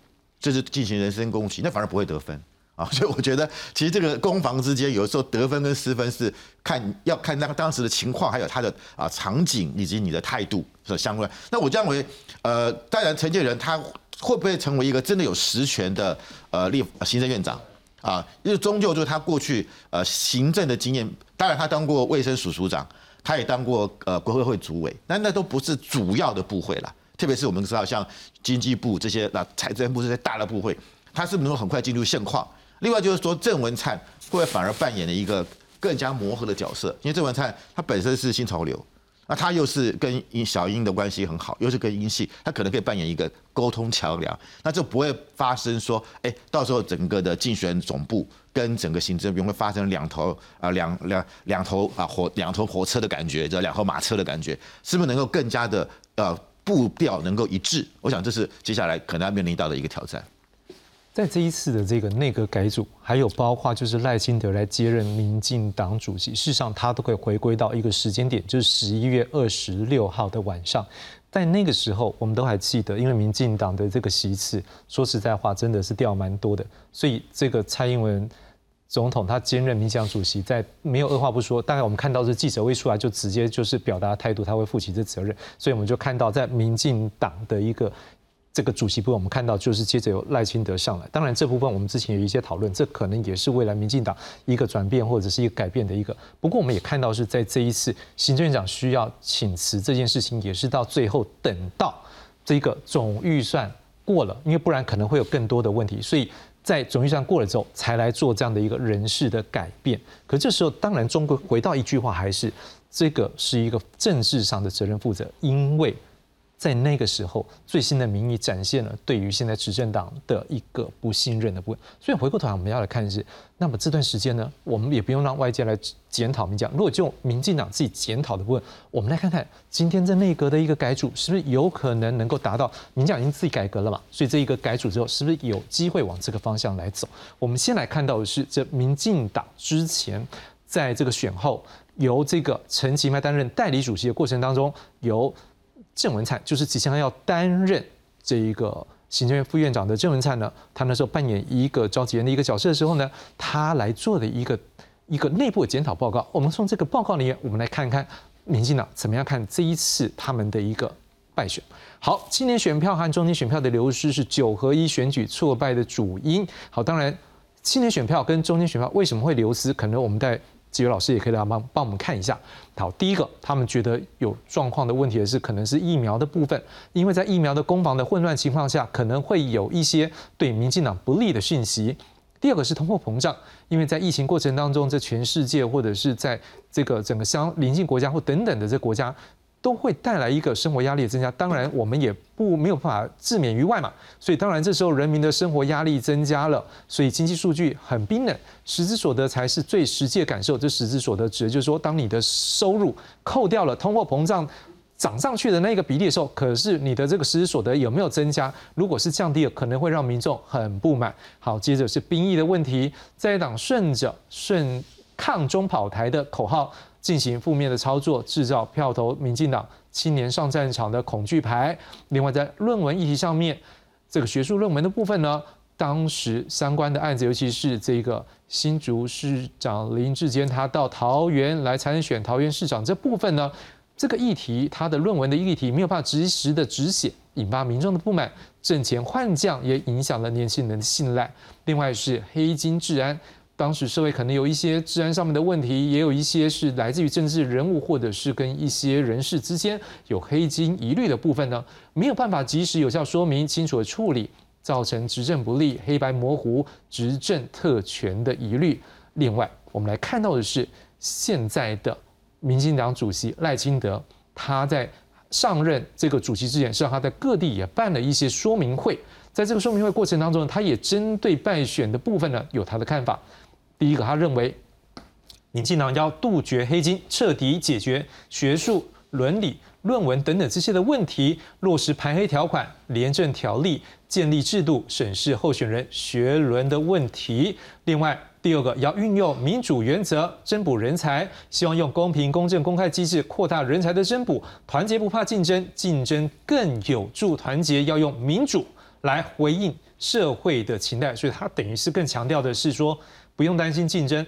就是进行人身攻击，那反而不会得分啊。所以我觉得，其实这个攻防之间，有时候得分跟失分是看要看当当时的情况，还有他的啊场景以及你的态度所相关。那我认为，呃，当然陈建仁他会不会成为一个真的有实权的呃立行政院长啊？因为终究就是他过去呃行政的经验，当然他当过卫生署署长。他也当过呃国会会主委，但那都不是主要的部会了。特别是我们知道像经济部这些、那财政部这些大的部会，他是不能够很快进入现况？另外就是说郑文灿会不会反而扮演了一个更加磨合的角色？因为郑文灿他本身是新潮流，那他又是跟小英的关系很好，又是跟英系，他可能可以扮演一个沟通桥梁，那就不会发生说，哎，到时候整个的竞选总部跟整个行政院会发生两头啊两两两头啊火两头火车的感觉，这两头马车的感觉，是不是能够更加的呃步调能够一致？我想这是接下来可能要面临到的一个挑战。在这一次的这个内阁改组，还有包括就是赖清德来接任民进党主席，事实上他都可以回归到一个时间点，就是十一月二十六号的晚上。在那个时候，我们都还记得，因为民进党的这个席次，说实在话，真的是掉蛮多的。所以这个蔡英文总统他兼任民进党主席，在没有二话不说，大概我们看到是记者会出来就直接就是表达态度，他会负起这责任。所以我们就看到在民进党的一个。这个主席部分，我们看到就是接着由赖清德上来。当然，这部分我们之前有一些讨论，这可能也是未来民进党一个转变或者是一个改变的一个。不过，我们也看到是在这一次行政院长需要请辞这件事情，也是到最后等到这个总预算过了，因为不然可能会有更多的问题。所以在总预算过了之后，才来做这样的一个人事的改变。可这时候，当然中国回到一句话，还是这个是一个政治上的责任负责，因为。在那个时候，最新的民意展现了对于现在执政党的一个不信任的部分。所以回过头来，我们要来看的是，那么这段时间呢，我们也不用让外界来检讨民进党。如果就民进党自己检讨的部分，我们来看看今天在内阁的一个改组，是不是有可能能够达到民进党已经自己改革了嘛？所以这一个改组之后，是不是有机会往这个方向来走？我们先来看到的是，这民进党之前在这个选后，由这个陈其迈担任代理主席的过程当中，由郑文灿就是即将要担任这一个行政院副院长的郑文灿呢，他那时候扮演一个召集人的一个角色的时候呢，他来做的一个一个内部检讨报告。我们从这个报告里面，我们来看看民进党怎么样看这一次他们的一个败选。好，青年选票和中年选票的流失是九合一选举挫败的主因。好，当然青年选票跟中间选票为什么会流失？可能我们在。几位老师也可以来帮帮我们看一下。好，第一个，他们觉得有状况的问题的是，可能是疫苗的部分，因为在疫苗的攻防的混乱情况下，可能会有一些对民进党不利的讯息。第二个是通货膨胀，因为在疫情过程当中，在全世界或者是在这个整个相邻近国家或等等的这国家。都会带来一个生活压力的增加，当然我们也不没有办法自免于外嘛，所以当然这时候人民的生活压力增加了，所以经济数据很冰冷，实质所得才是最实际的感受。这实质所得指的就是说，当你的收入扣掉了通货膨胀涨上去的那个比例的时候，可是你的这个实质所得有没有增加？如果是降低了，可能会让民众很不满。好，接着是兵役的问题，在一党顺着顺抗中跑台的口号。进行负面的操作，制造票投民进党青年上战场的恐惧牌。另外，在论文议题上面，这个学术论文的部分呢，当时相关的案子，尤其是这个新竹市长林志坚，他到桃园来参选桃园市长这部分呢，这个议题他的论文的议题没有办法及时的止写，引发民众的不满，挣钱换将也影响了年轻人的信赖。另外是黑金治安。当时社会可能有一些治安上面的问题，也有一些是来自于政治人物或者是跟一些人士之间有黑金疑虑的部分呢，没有办法及时有效说明清楚的处理，造成执政不利、黑白模糊、执政特权的疑虑。另外，我们来看到的是现在的民进党主席赖清德，他在上任这个主席之前，实际上他在各地也办了一些说明会，在这个说明会过程当中，他也针对败选的部分呢，有他的看法。第一个，他认为，民进党要杜绝黑金，彻底解决学术伦理论文等等这些的问题，落实排黑条款、廉政条例，建立制度审视候选人学伦的问题。另外，第二个要运用民主原则增补人才，希望用公平、公正、公开机制扩大人才的增补，团结不怕竞争，竞争更有助团结，要用民主来回应社会的期待。所以，他等于是更强调的是说。不用担心竞争，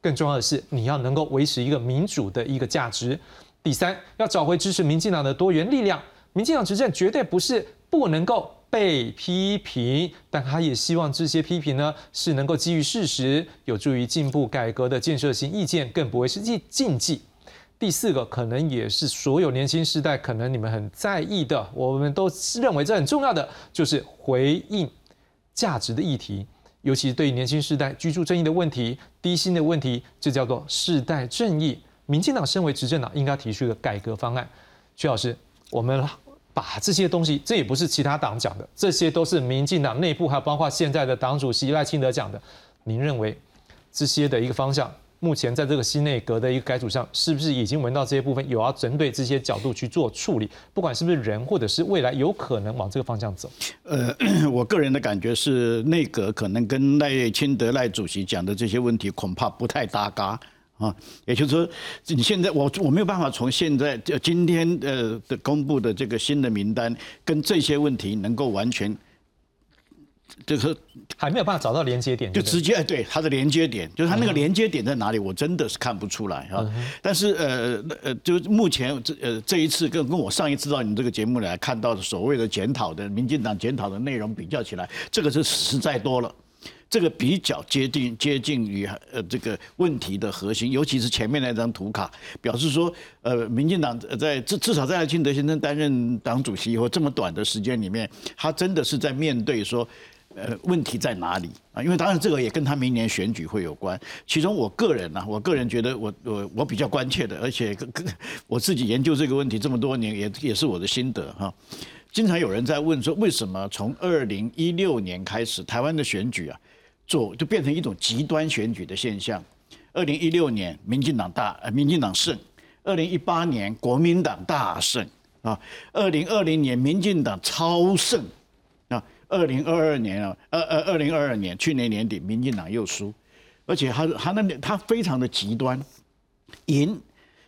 更重要的是你要能够维持一个民主的一个价值。第三，要找回支持民进党的多元力量。民进党执政绝对不是不能够被批评，但他也希望这些批评呢是能够基于事实，有助于进步改革的建设性意见，更不会是禁禁忌。第四个，可能也是所有年轻世代可能你们很在意的，我们都认为这很重要的，就是回应价值的议题。尤其对年轻世代居住正义的问题、低薪的问题，这叫做世代正义。民进党身为执政党，应该提出的改革方案。徐老师，我们把这些东西，这也不是其他党讲的，这些都是民进党内部，还有包括现在的党主席赖清德讲的。您认为这些的一个方向？目前在这个新内阁的一个改组上，是不是已经闻到这些部分有要针对这些角度去做处理？不管是不是人，或者是未来有可能往这个方向走。呃，我个人的感觉是，内阁可能跟赖清德赖主席讲的这些问题恐怕不太搭嘎啊。也就是说，你现在我我没有办法从现在就今天呃的公布的这个新的名单跟这些问题能够完全。就是还没有办法找到连接点，就直接哎，对它的连接点，就是它那个连接点在哪里，我真的是看不出来啊。但是呃呃，就目前这呃这一次跟跟我上一次到你这个节目来看到的所谓的检讨的民进党检讨的内容比较起来，这个是实在多了，这个比较接近接近于呃这个问题的核心，尤其是前面那张图卡表示说，呃，民进党在至至少在赖清德先生担任党主席以后这么短的时间里面，他真的是在面对说。呃，问题在哪里啊？因为当然这个也跟他明年选举会有关。其中我个人呢，我个人觉得我我我比较关切的，而且跟我自己研究这个问题这么多年，也也是我的心得哈。经常有人在问说，为什么从二零一六年开始，台湾的选举啊，做就变成一种极端选举的现象？二零一六年民进党大，呃，民进党胜；二零一八年国民党大胜啊；二零二零年民进党超胜。二零二二年啊，二二二零二二年，去年年底，民进党又输，而且他他那他非常的极端，赢，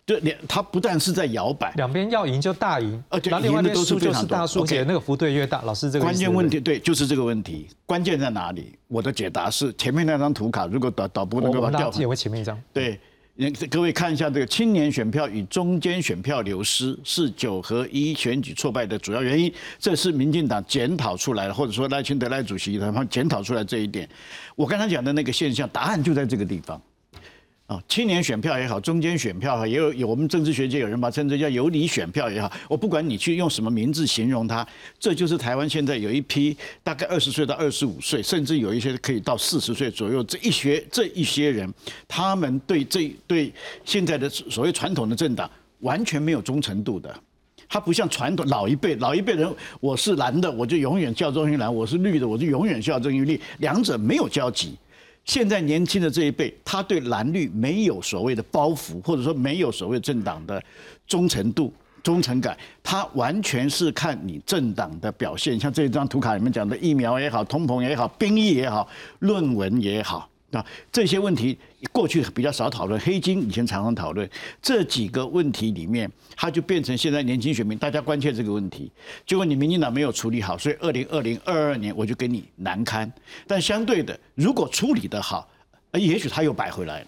就两他不但是在摇摆，两边要赢就大赢，而且赢的都是非常大，而且那个幅度越大。老师这个关键问题对，就是这个问题，关键在哪里？我的解答是前面那张图卡，如果导导播能够把调，也会前面一张，对。各位看一下这个青年选票与中间选票流失是九合一选举挫败的主要原因，这是民进党检讨出来的，或者说赖清德赖主席他们检讨出来这一点。我刚才讲的那个现象，答案就在这个地方。啊，青年选票也好，中间选票也好，也有有我们政治学界有人把称之叫有理选票也好，我不管你去用什么名字形容它，这就是台湾现在有一批大概二十岁到二十五岁，甚至有一些可以到四十岁左右这一些这一些人，他们对这对现在的所谓传统的政党完全没有忠诚度的，他不像传统老一辈老一辈人，我是蓝的我就永远效忠于蓝，我是绿的我就永远效忠于绿，两者没有交集。现在年轻的这一辈，他对蓝绿没有所谓的包袱，或者说没有所谓政党的忠诚度、忠诚感，他完全是看你政党的表现。像这张图卡里面讲的疫苗也好、通膨也好、兵役也好、论文也好。啊，这些问题过去比较少讨论，黑金以前常常讨论。这几个问题里面，它就变成现在年轻选民大家关切这个问题。结果你民进党没有处理好，所以二零二零二二年我就给你难堪。但相对的，如果处理得好，也许他又摆回来了。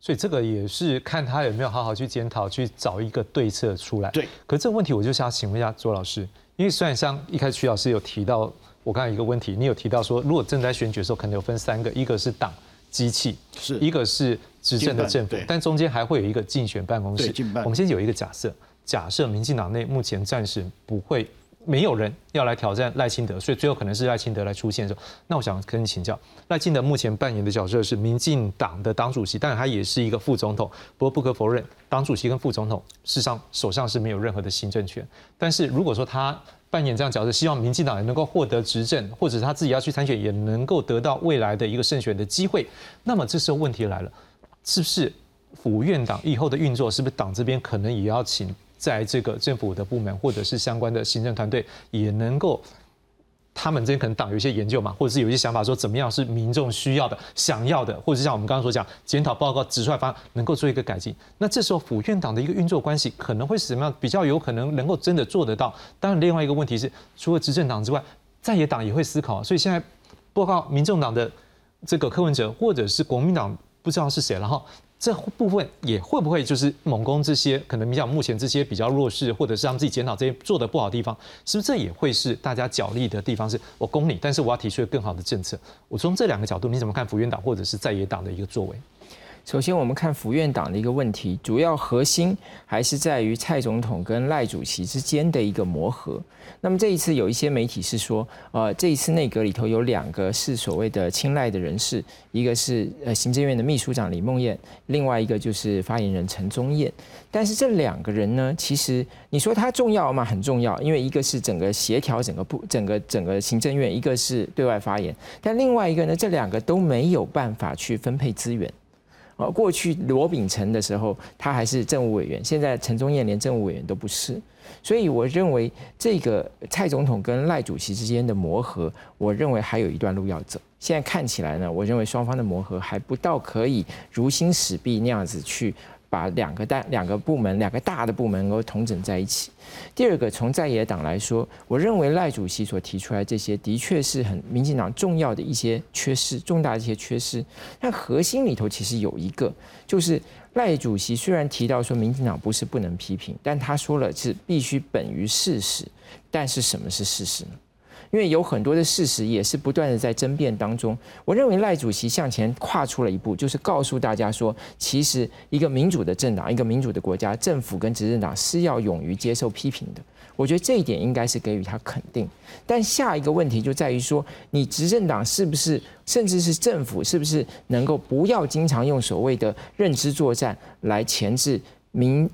所以这个也是看他有没有好好去检讨，去找一个对策出来。对。可这个问题，我就想请问一下左老师，因为虽然像一开始徐老师有提到。我刚才一个问题，你有提到说，如果正在选举的时候，可能有分三个，一个是党机器，是一个是执政的政府，但中间还会有一个竞选办公室。我们先有一个假设，假设民进党内目前暂时不会。没有人要来挑战赖清德，所以最后可能是赖清德来出现的时候。那我想跟你请教，赖清德目前扮演的角色是民进党的党主席，但他也是一个副总统。不过不可否认，党主席跟副总统事实上手上是没有任何的行政权。但是如果说他扮演这样角色，希望民进党也能够获得执政，或者他自己要去参选，也能够得到未来的一个胜选的机会，那么这时候问题来了，是不是府院党以后的运作，是不是党这边可能也要请？在这个政府的部门或者是相关的行政团队，也能够，他们这边可能党有一些研究嘛，或者是有一些想法，说怎么样是民众需要的、想要的，或者是像我们刚刚所讲，检讨报告指出来方能够做一个改进。那这时候府院党的一个运作关系可能会是什么样？比较有可能能够真的做得到。当然，另外一个问题是，除了执政党之外，在野党也会思考。所以现在，报告民众党的这个柯文哲，或者是国民党不知道是谁，然后。这部分也会不会就是猛攻这些可能比较目前这些比较弱势，或者是让自己检讨这些做的不好的地方，是不是这也会是大家角力的地方？是我攻你，但是我要提出更好的政策。我从这两个角度，你怎么看福原党或者是在野党的一个作为？首先，我们看府院党的一个问题，主要核心还是在于蔡总统跟赖主席之间的一个磨合。那么这一次有一些媒体是说，呃，这一次内阁里头有两个是所谓的青睐的人士，一个是呃行政院的秘书长李梦燕，另外一个就是发言人陈宗彦。但是这两个人呢，其实你说他重要吗？很重要，因为一个是整个协调整个部整个整个行政院，一个是对外发言。但另外一个呢，这两个都没有办法去分配资源。呃，过去罗秉成的时候，他还是政务委员，现在陈忠彦连政务委员都不是，所以我认为这个蔡总统跟赖主席之间的磨合，我认为还有一段路要走。现在看起来呢，我认为双方的磨合还不到可以如新使臂那样子去。把两个大两个部门两个大的部门能够统整在一起。第二个，从在野党来说，我认为赖主席所提出来这些，的确是很民进党重要的一些缺失，重大的一些缺失。但核心里头其实有一个，就是赖主席虽然提到说民进党不是不能批评，但他说了是必须本于事实。但是什么是事实呢？因为有很多的事实也是不断的在争辩当中。我认为赖主席向前跨出了一步，就是告诉大家说，其实一个民主的政党、一个民主的国家，政府跟执政党是要勇于接受批评的。我觉得这一点应该是给予他肯定。但下一个问题就在于说，你执政党是不是，甚至是政府是不是能够不要经常用所谓的认知作战来钳制民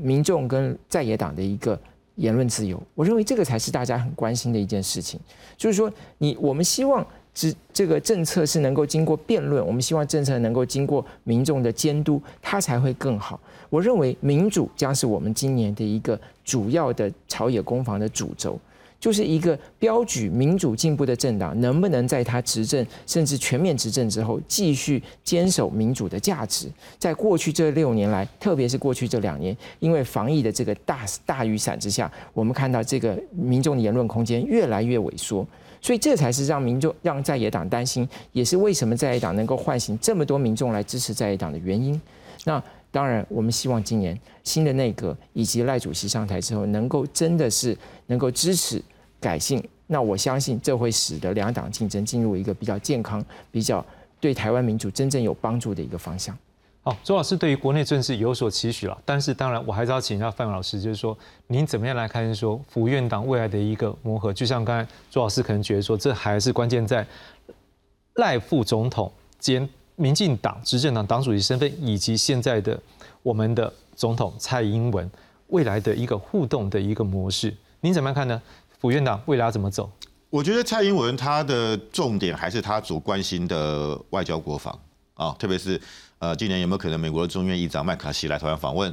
民众跟在野党的一个。言论自由，我认为这个才是大家很关心的一件事情。就是说，你我们希望这这个政策是能够经过辩论，我们希望政策能够经过民众的监督，它才会更好。我认为民主将是我们今年的一个主要的朝野攻防的主轴。就是一个标举民主进步的政党，能不能在他执政甚至全面执政之后，继续坚守民主的价值？在过去这六年来，特别是过去这两年，因为防疫的这个大大雨伞之下，我们看到这个民众的言论空间越来越萎缩，所以这才是让民众让在野党担心，也是为什么在野党能够唤醒这么多民众来支持在野党的原因。那当然，我们希望今年新的内阁以及赖主席上台之后，能够真的是能够支持改性。那我相信这会使得两党竞争进入一个比较健康、比较对台湾民主真正有帮助的一个方向。好，周老师对于国内政治有所期许了，但是当然我还是要请教范老师，就是说您怎么样来看说府院党未来的一个磨合？就像刚才周老师可能觉得说，这还是关键在赖副总统兼。民进党执政党党主席身份，以及现在的我们的总统蔡英文未来的一个互动的一个模式，您怎么样看呢？副院长未来要怎么走？我觉得蔡英文他的重点还是他所关心的外交国防啊，特别是呃，今年有没有可能美国的众院议长麦卡锡来台湾访问？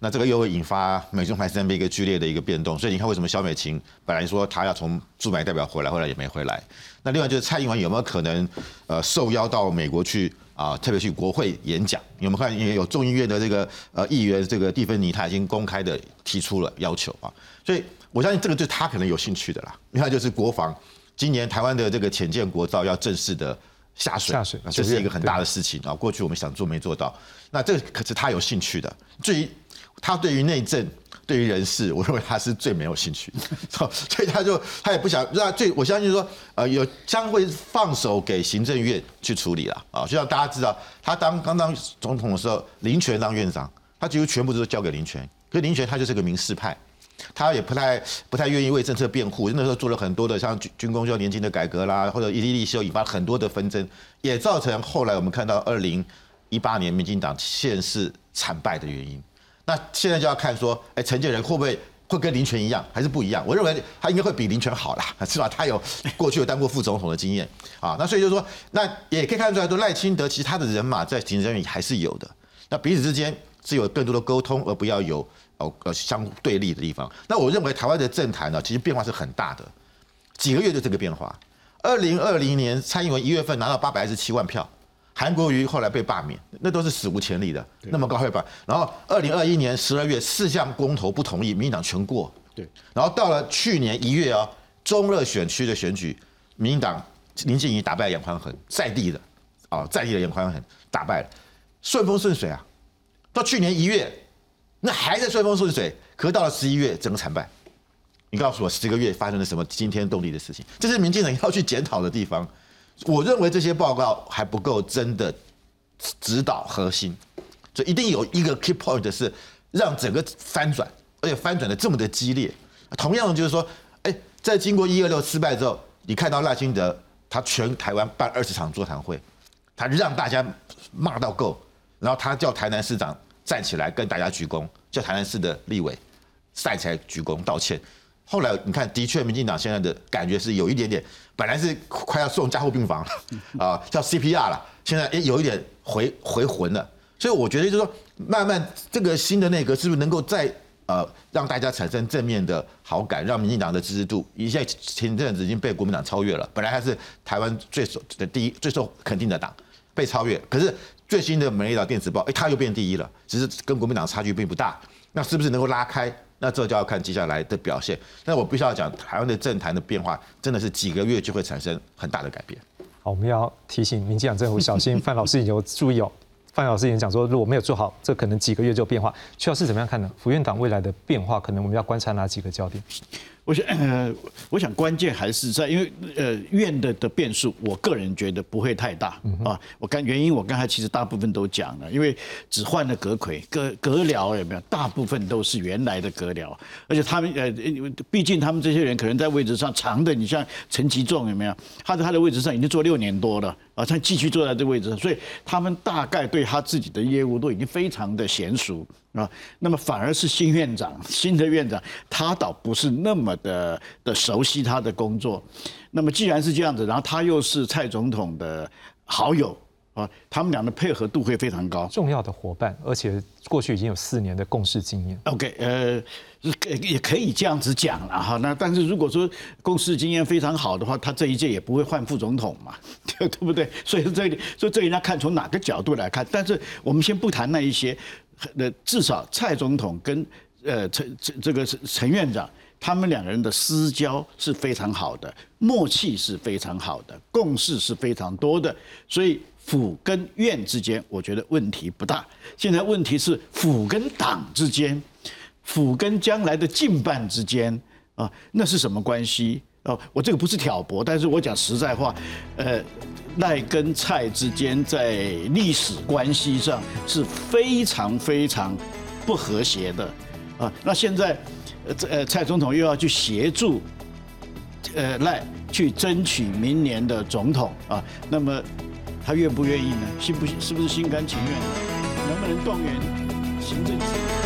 那这个又会引发美中台三边一个剧烈的一个变动。所以你看，为什么萧美琴本来说她要从驻美代表回来，后来也没回来？那另外就是蔡英文有没有可能呃受邀到美国去？啊，特别去国会演讲，有没有看？因为有众议院的这个呃议员，这个蒂芬尼他已经公开的提出了要求啊，所以我相信这个对他可能有兴趣的啦。你看，就是国防，今年台湾的这个潜舰国造要正式的下水，下水，这是一个很大的事情啊。过去我们想做没做到，那这个可是他有兴趣的。至于他对于内政。对于人事，我认为他是最没有兴趣，所以他就他也不想让最我相信说，呃，有将会放手给行政院去处理了啊。就像大家知道，他当刚当总统的时候，林权当院长，他几乎全部都交给林权。可林权他就是个民事派，他也不太不太愿意为政策辩护。那时候做了很多的像军军工教年金的改革啦，或者一地利修，引发很多的纷争，也造成后来我们看到二零一八年民进党县市惨败的原因。那现在就要看说，哎，陈建仁会不会会跟林权一样，还是不一样？我认为他应该会比林权好啦，是吧？他有过去有当过副总统的经验啊。那所以就说，那也可以看出来，说赖清德其实他的人马在行政院还是有的。那彼此之间是有更多的沟通，而不要有哦呃相对立的地方。那我认为台湾的政坛呢，其实变化是很大的，几个月就这个变化。二零二零年蔡英文一月份拿到八百二十七万票。韩国瑜后来被罢免，那都是史无前例的，那么高会罢。然后二零二一年十二月四项公投不同意，民进党全过。对。然后到了去年一月啊，中热选区的选举，民进党林静怡打败杨宽恒，在地的啊，在地的杨宽恒打败了，顺风顺水啊。到去年一月，那还在顺风顺水，可是到了十一月，整个惨败。你告诉我十个月发生了什么惊天动地的事情？这是民进党要去检讨的地方。我认为这些报告还不够真的指导核心，所以一定有一个 key point 是让整个翻转，而且翻转的这么的激烈。同样的就是说，哎，在经过一二六失败之后，你看到赖清德他全台湾办二十场座谈会，他让大家骂到够，然后他叫台南市长站起来跟大家鞠躬，叫台南市的立委站起来鞠躬道歉。后来你看，的确民进党现在的感觉是有一点点，本来是快要送加护病房 啊，叫 CPR 了，现在哎有一点回回魂了。所以我觉得就是说，慢慢这个新的内阁是不是能够再呃让大家产生正面的好感，让民进党的支持度，一下前阵子已经被国民党超越了，本来还是台湾最受的第一最受肯定的党被超越，可是最新的《美丽岛电子报》哎，它又变第一了，只是跟国民党差距并不大，那是不是能够拉开？那这就要看接下来的表现。那我必须要讲，台湾的政坛的变化真的是几个月就会产生很大的改变。好，我们要提醒民进党政府小心。范老师有注意哦，范老师也讲说，如果没有做好，这可能几个月就变化。邱老师怎么样看呢？福院党未来的变化，可能我们要观察哪几个焦点？我想，呃，我想关键还是在，因为呃院的的变数，我个人觉得不会太大啊。我刚原因我刚才其实大部分都讲了，因为只换了阁魁，阁阁僚有没有？大部分都是原来的阁僚，而且他们呃，毕竟他们这些人可能在位置上长的，你像陈其仲有没有？他在他的位置上已经做六年多了啊，他继续坐在这位置上，所以他们大概对他自己的业务都已经非常的娴熟。啊，那么反而是新院长，新的院长，他倒不是那么的的熟悉他的工作。那么既然是这样子，然后他又是蔡总统的好友啊，他们俩的配合度会非常高，重要的伙伴，而且过去已经有四年的共事经验。OK，呃，也可以这样子讲了哈。那但是如果说共事经验非常好的话，他这一届也不会换副总统嘛，对不对？所以这里，所以这里要看从哪个角度来看。但是我们先不谈那一些。那至少蔡总统跟呃陈这这个陈院长，他们两个人的私交是非常好的，默契是非常好的，共识是非常多的，所以府跟院之间，我觉得问题不大。现在问题是府跟党之间，府跟将来的近办之间啊，那是什么关系？哦，我这个不是挑拨，但是我讲实在话，呃，赖跟蔡之间在历史关系上是非常非常不和谐的，啊，那现在，呃，蔡总统又要去协助，呃，赖去争取明年的总统啊，那么他愿不愿意呢？心不是不是心甘情愿？能不能动员行政？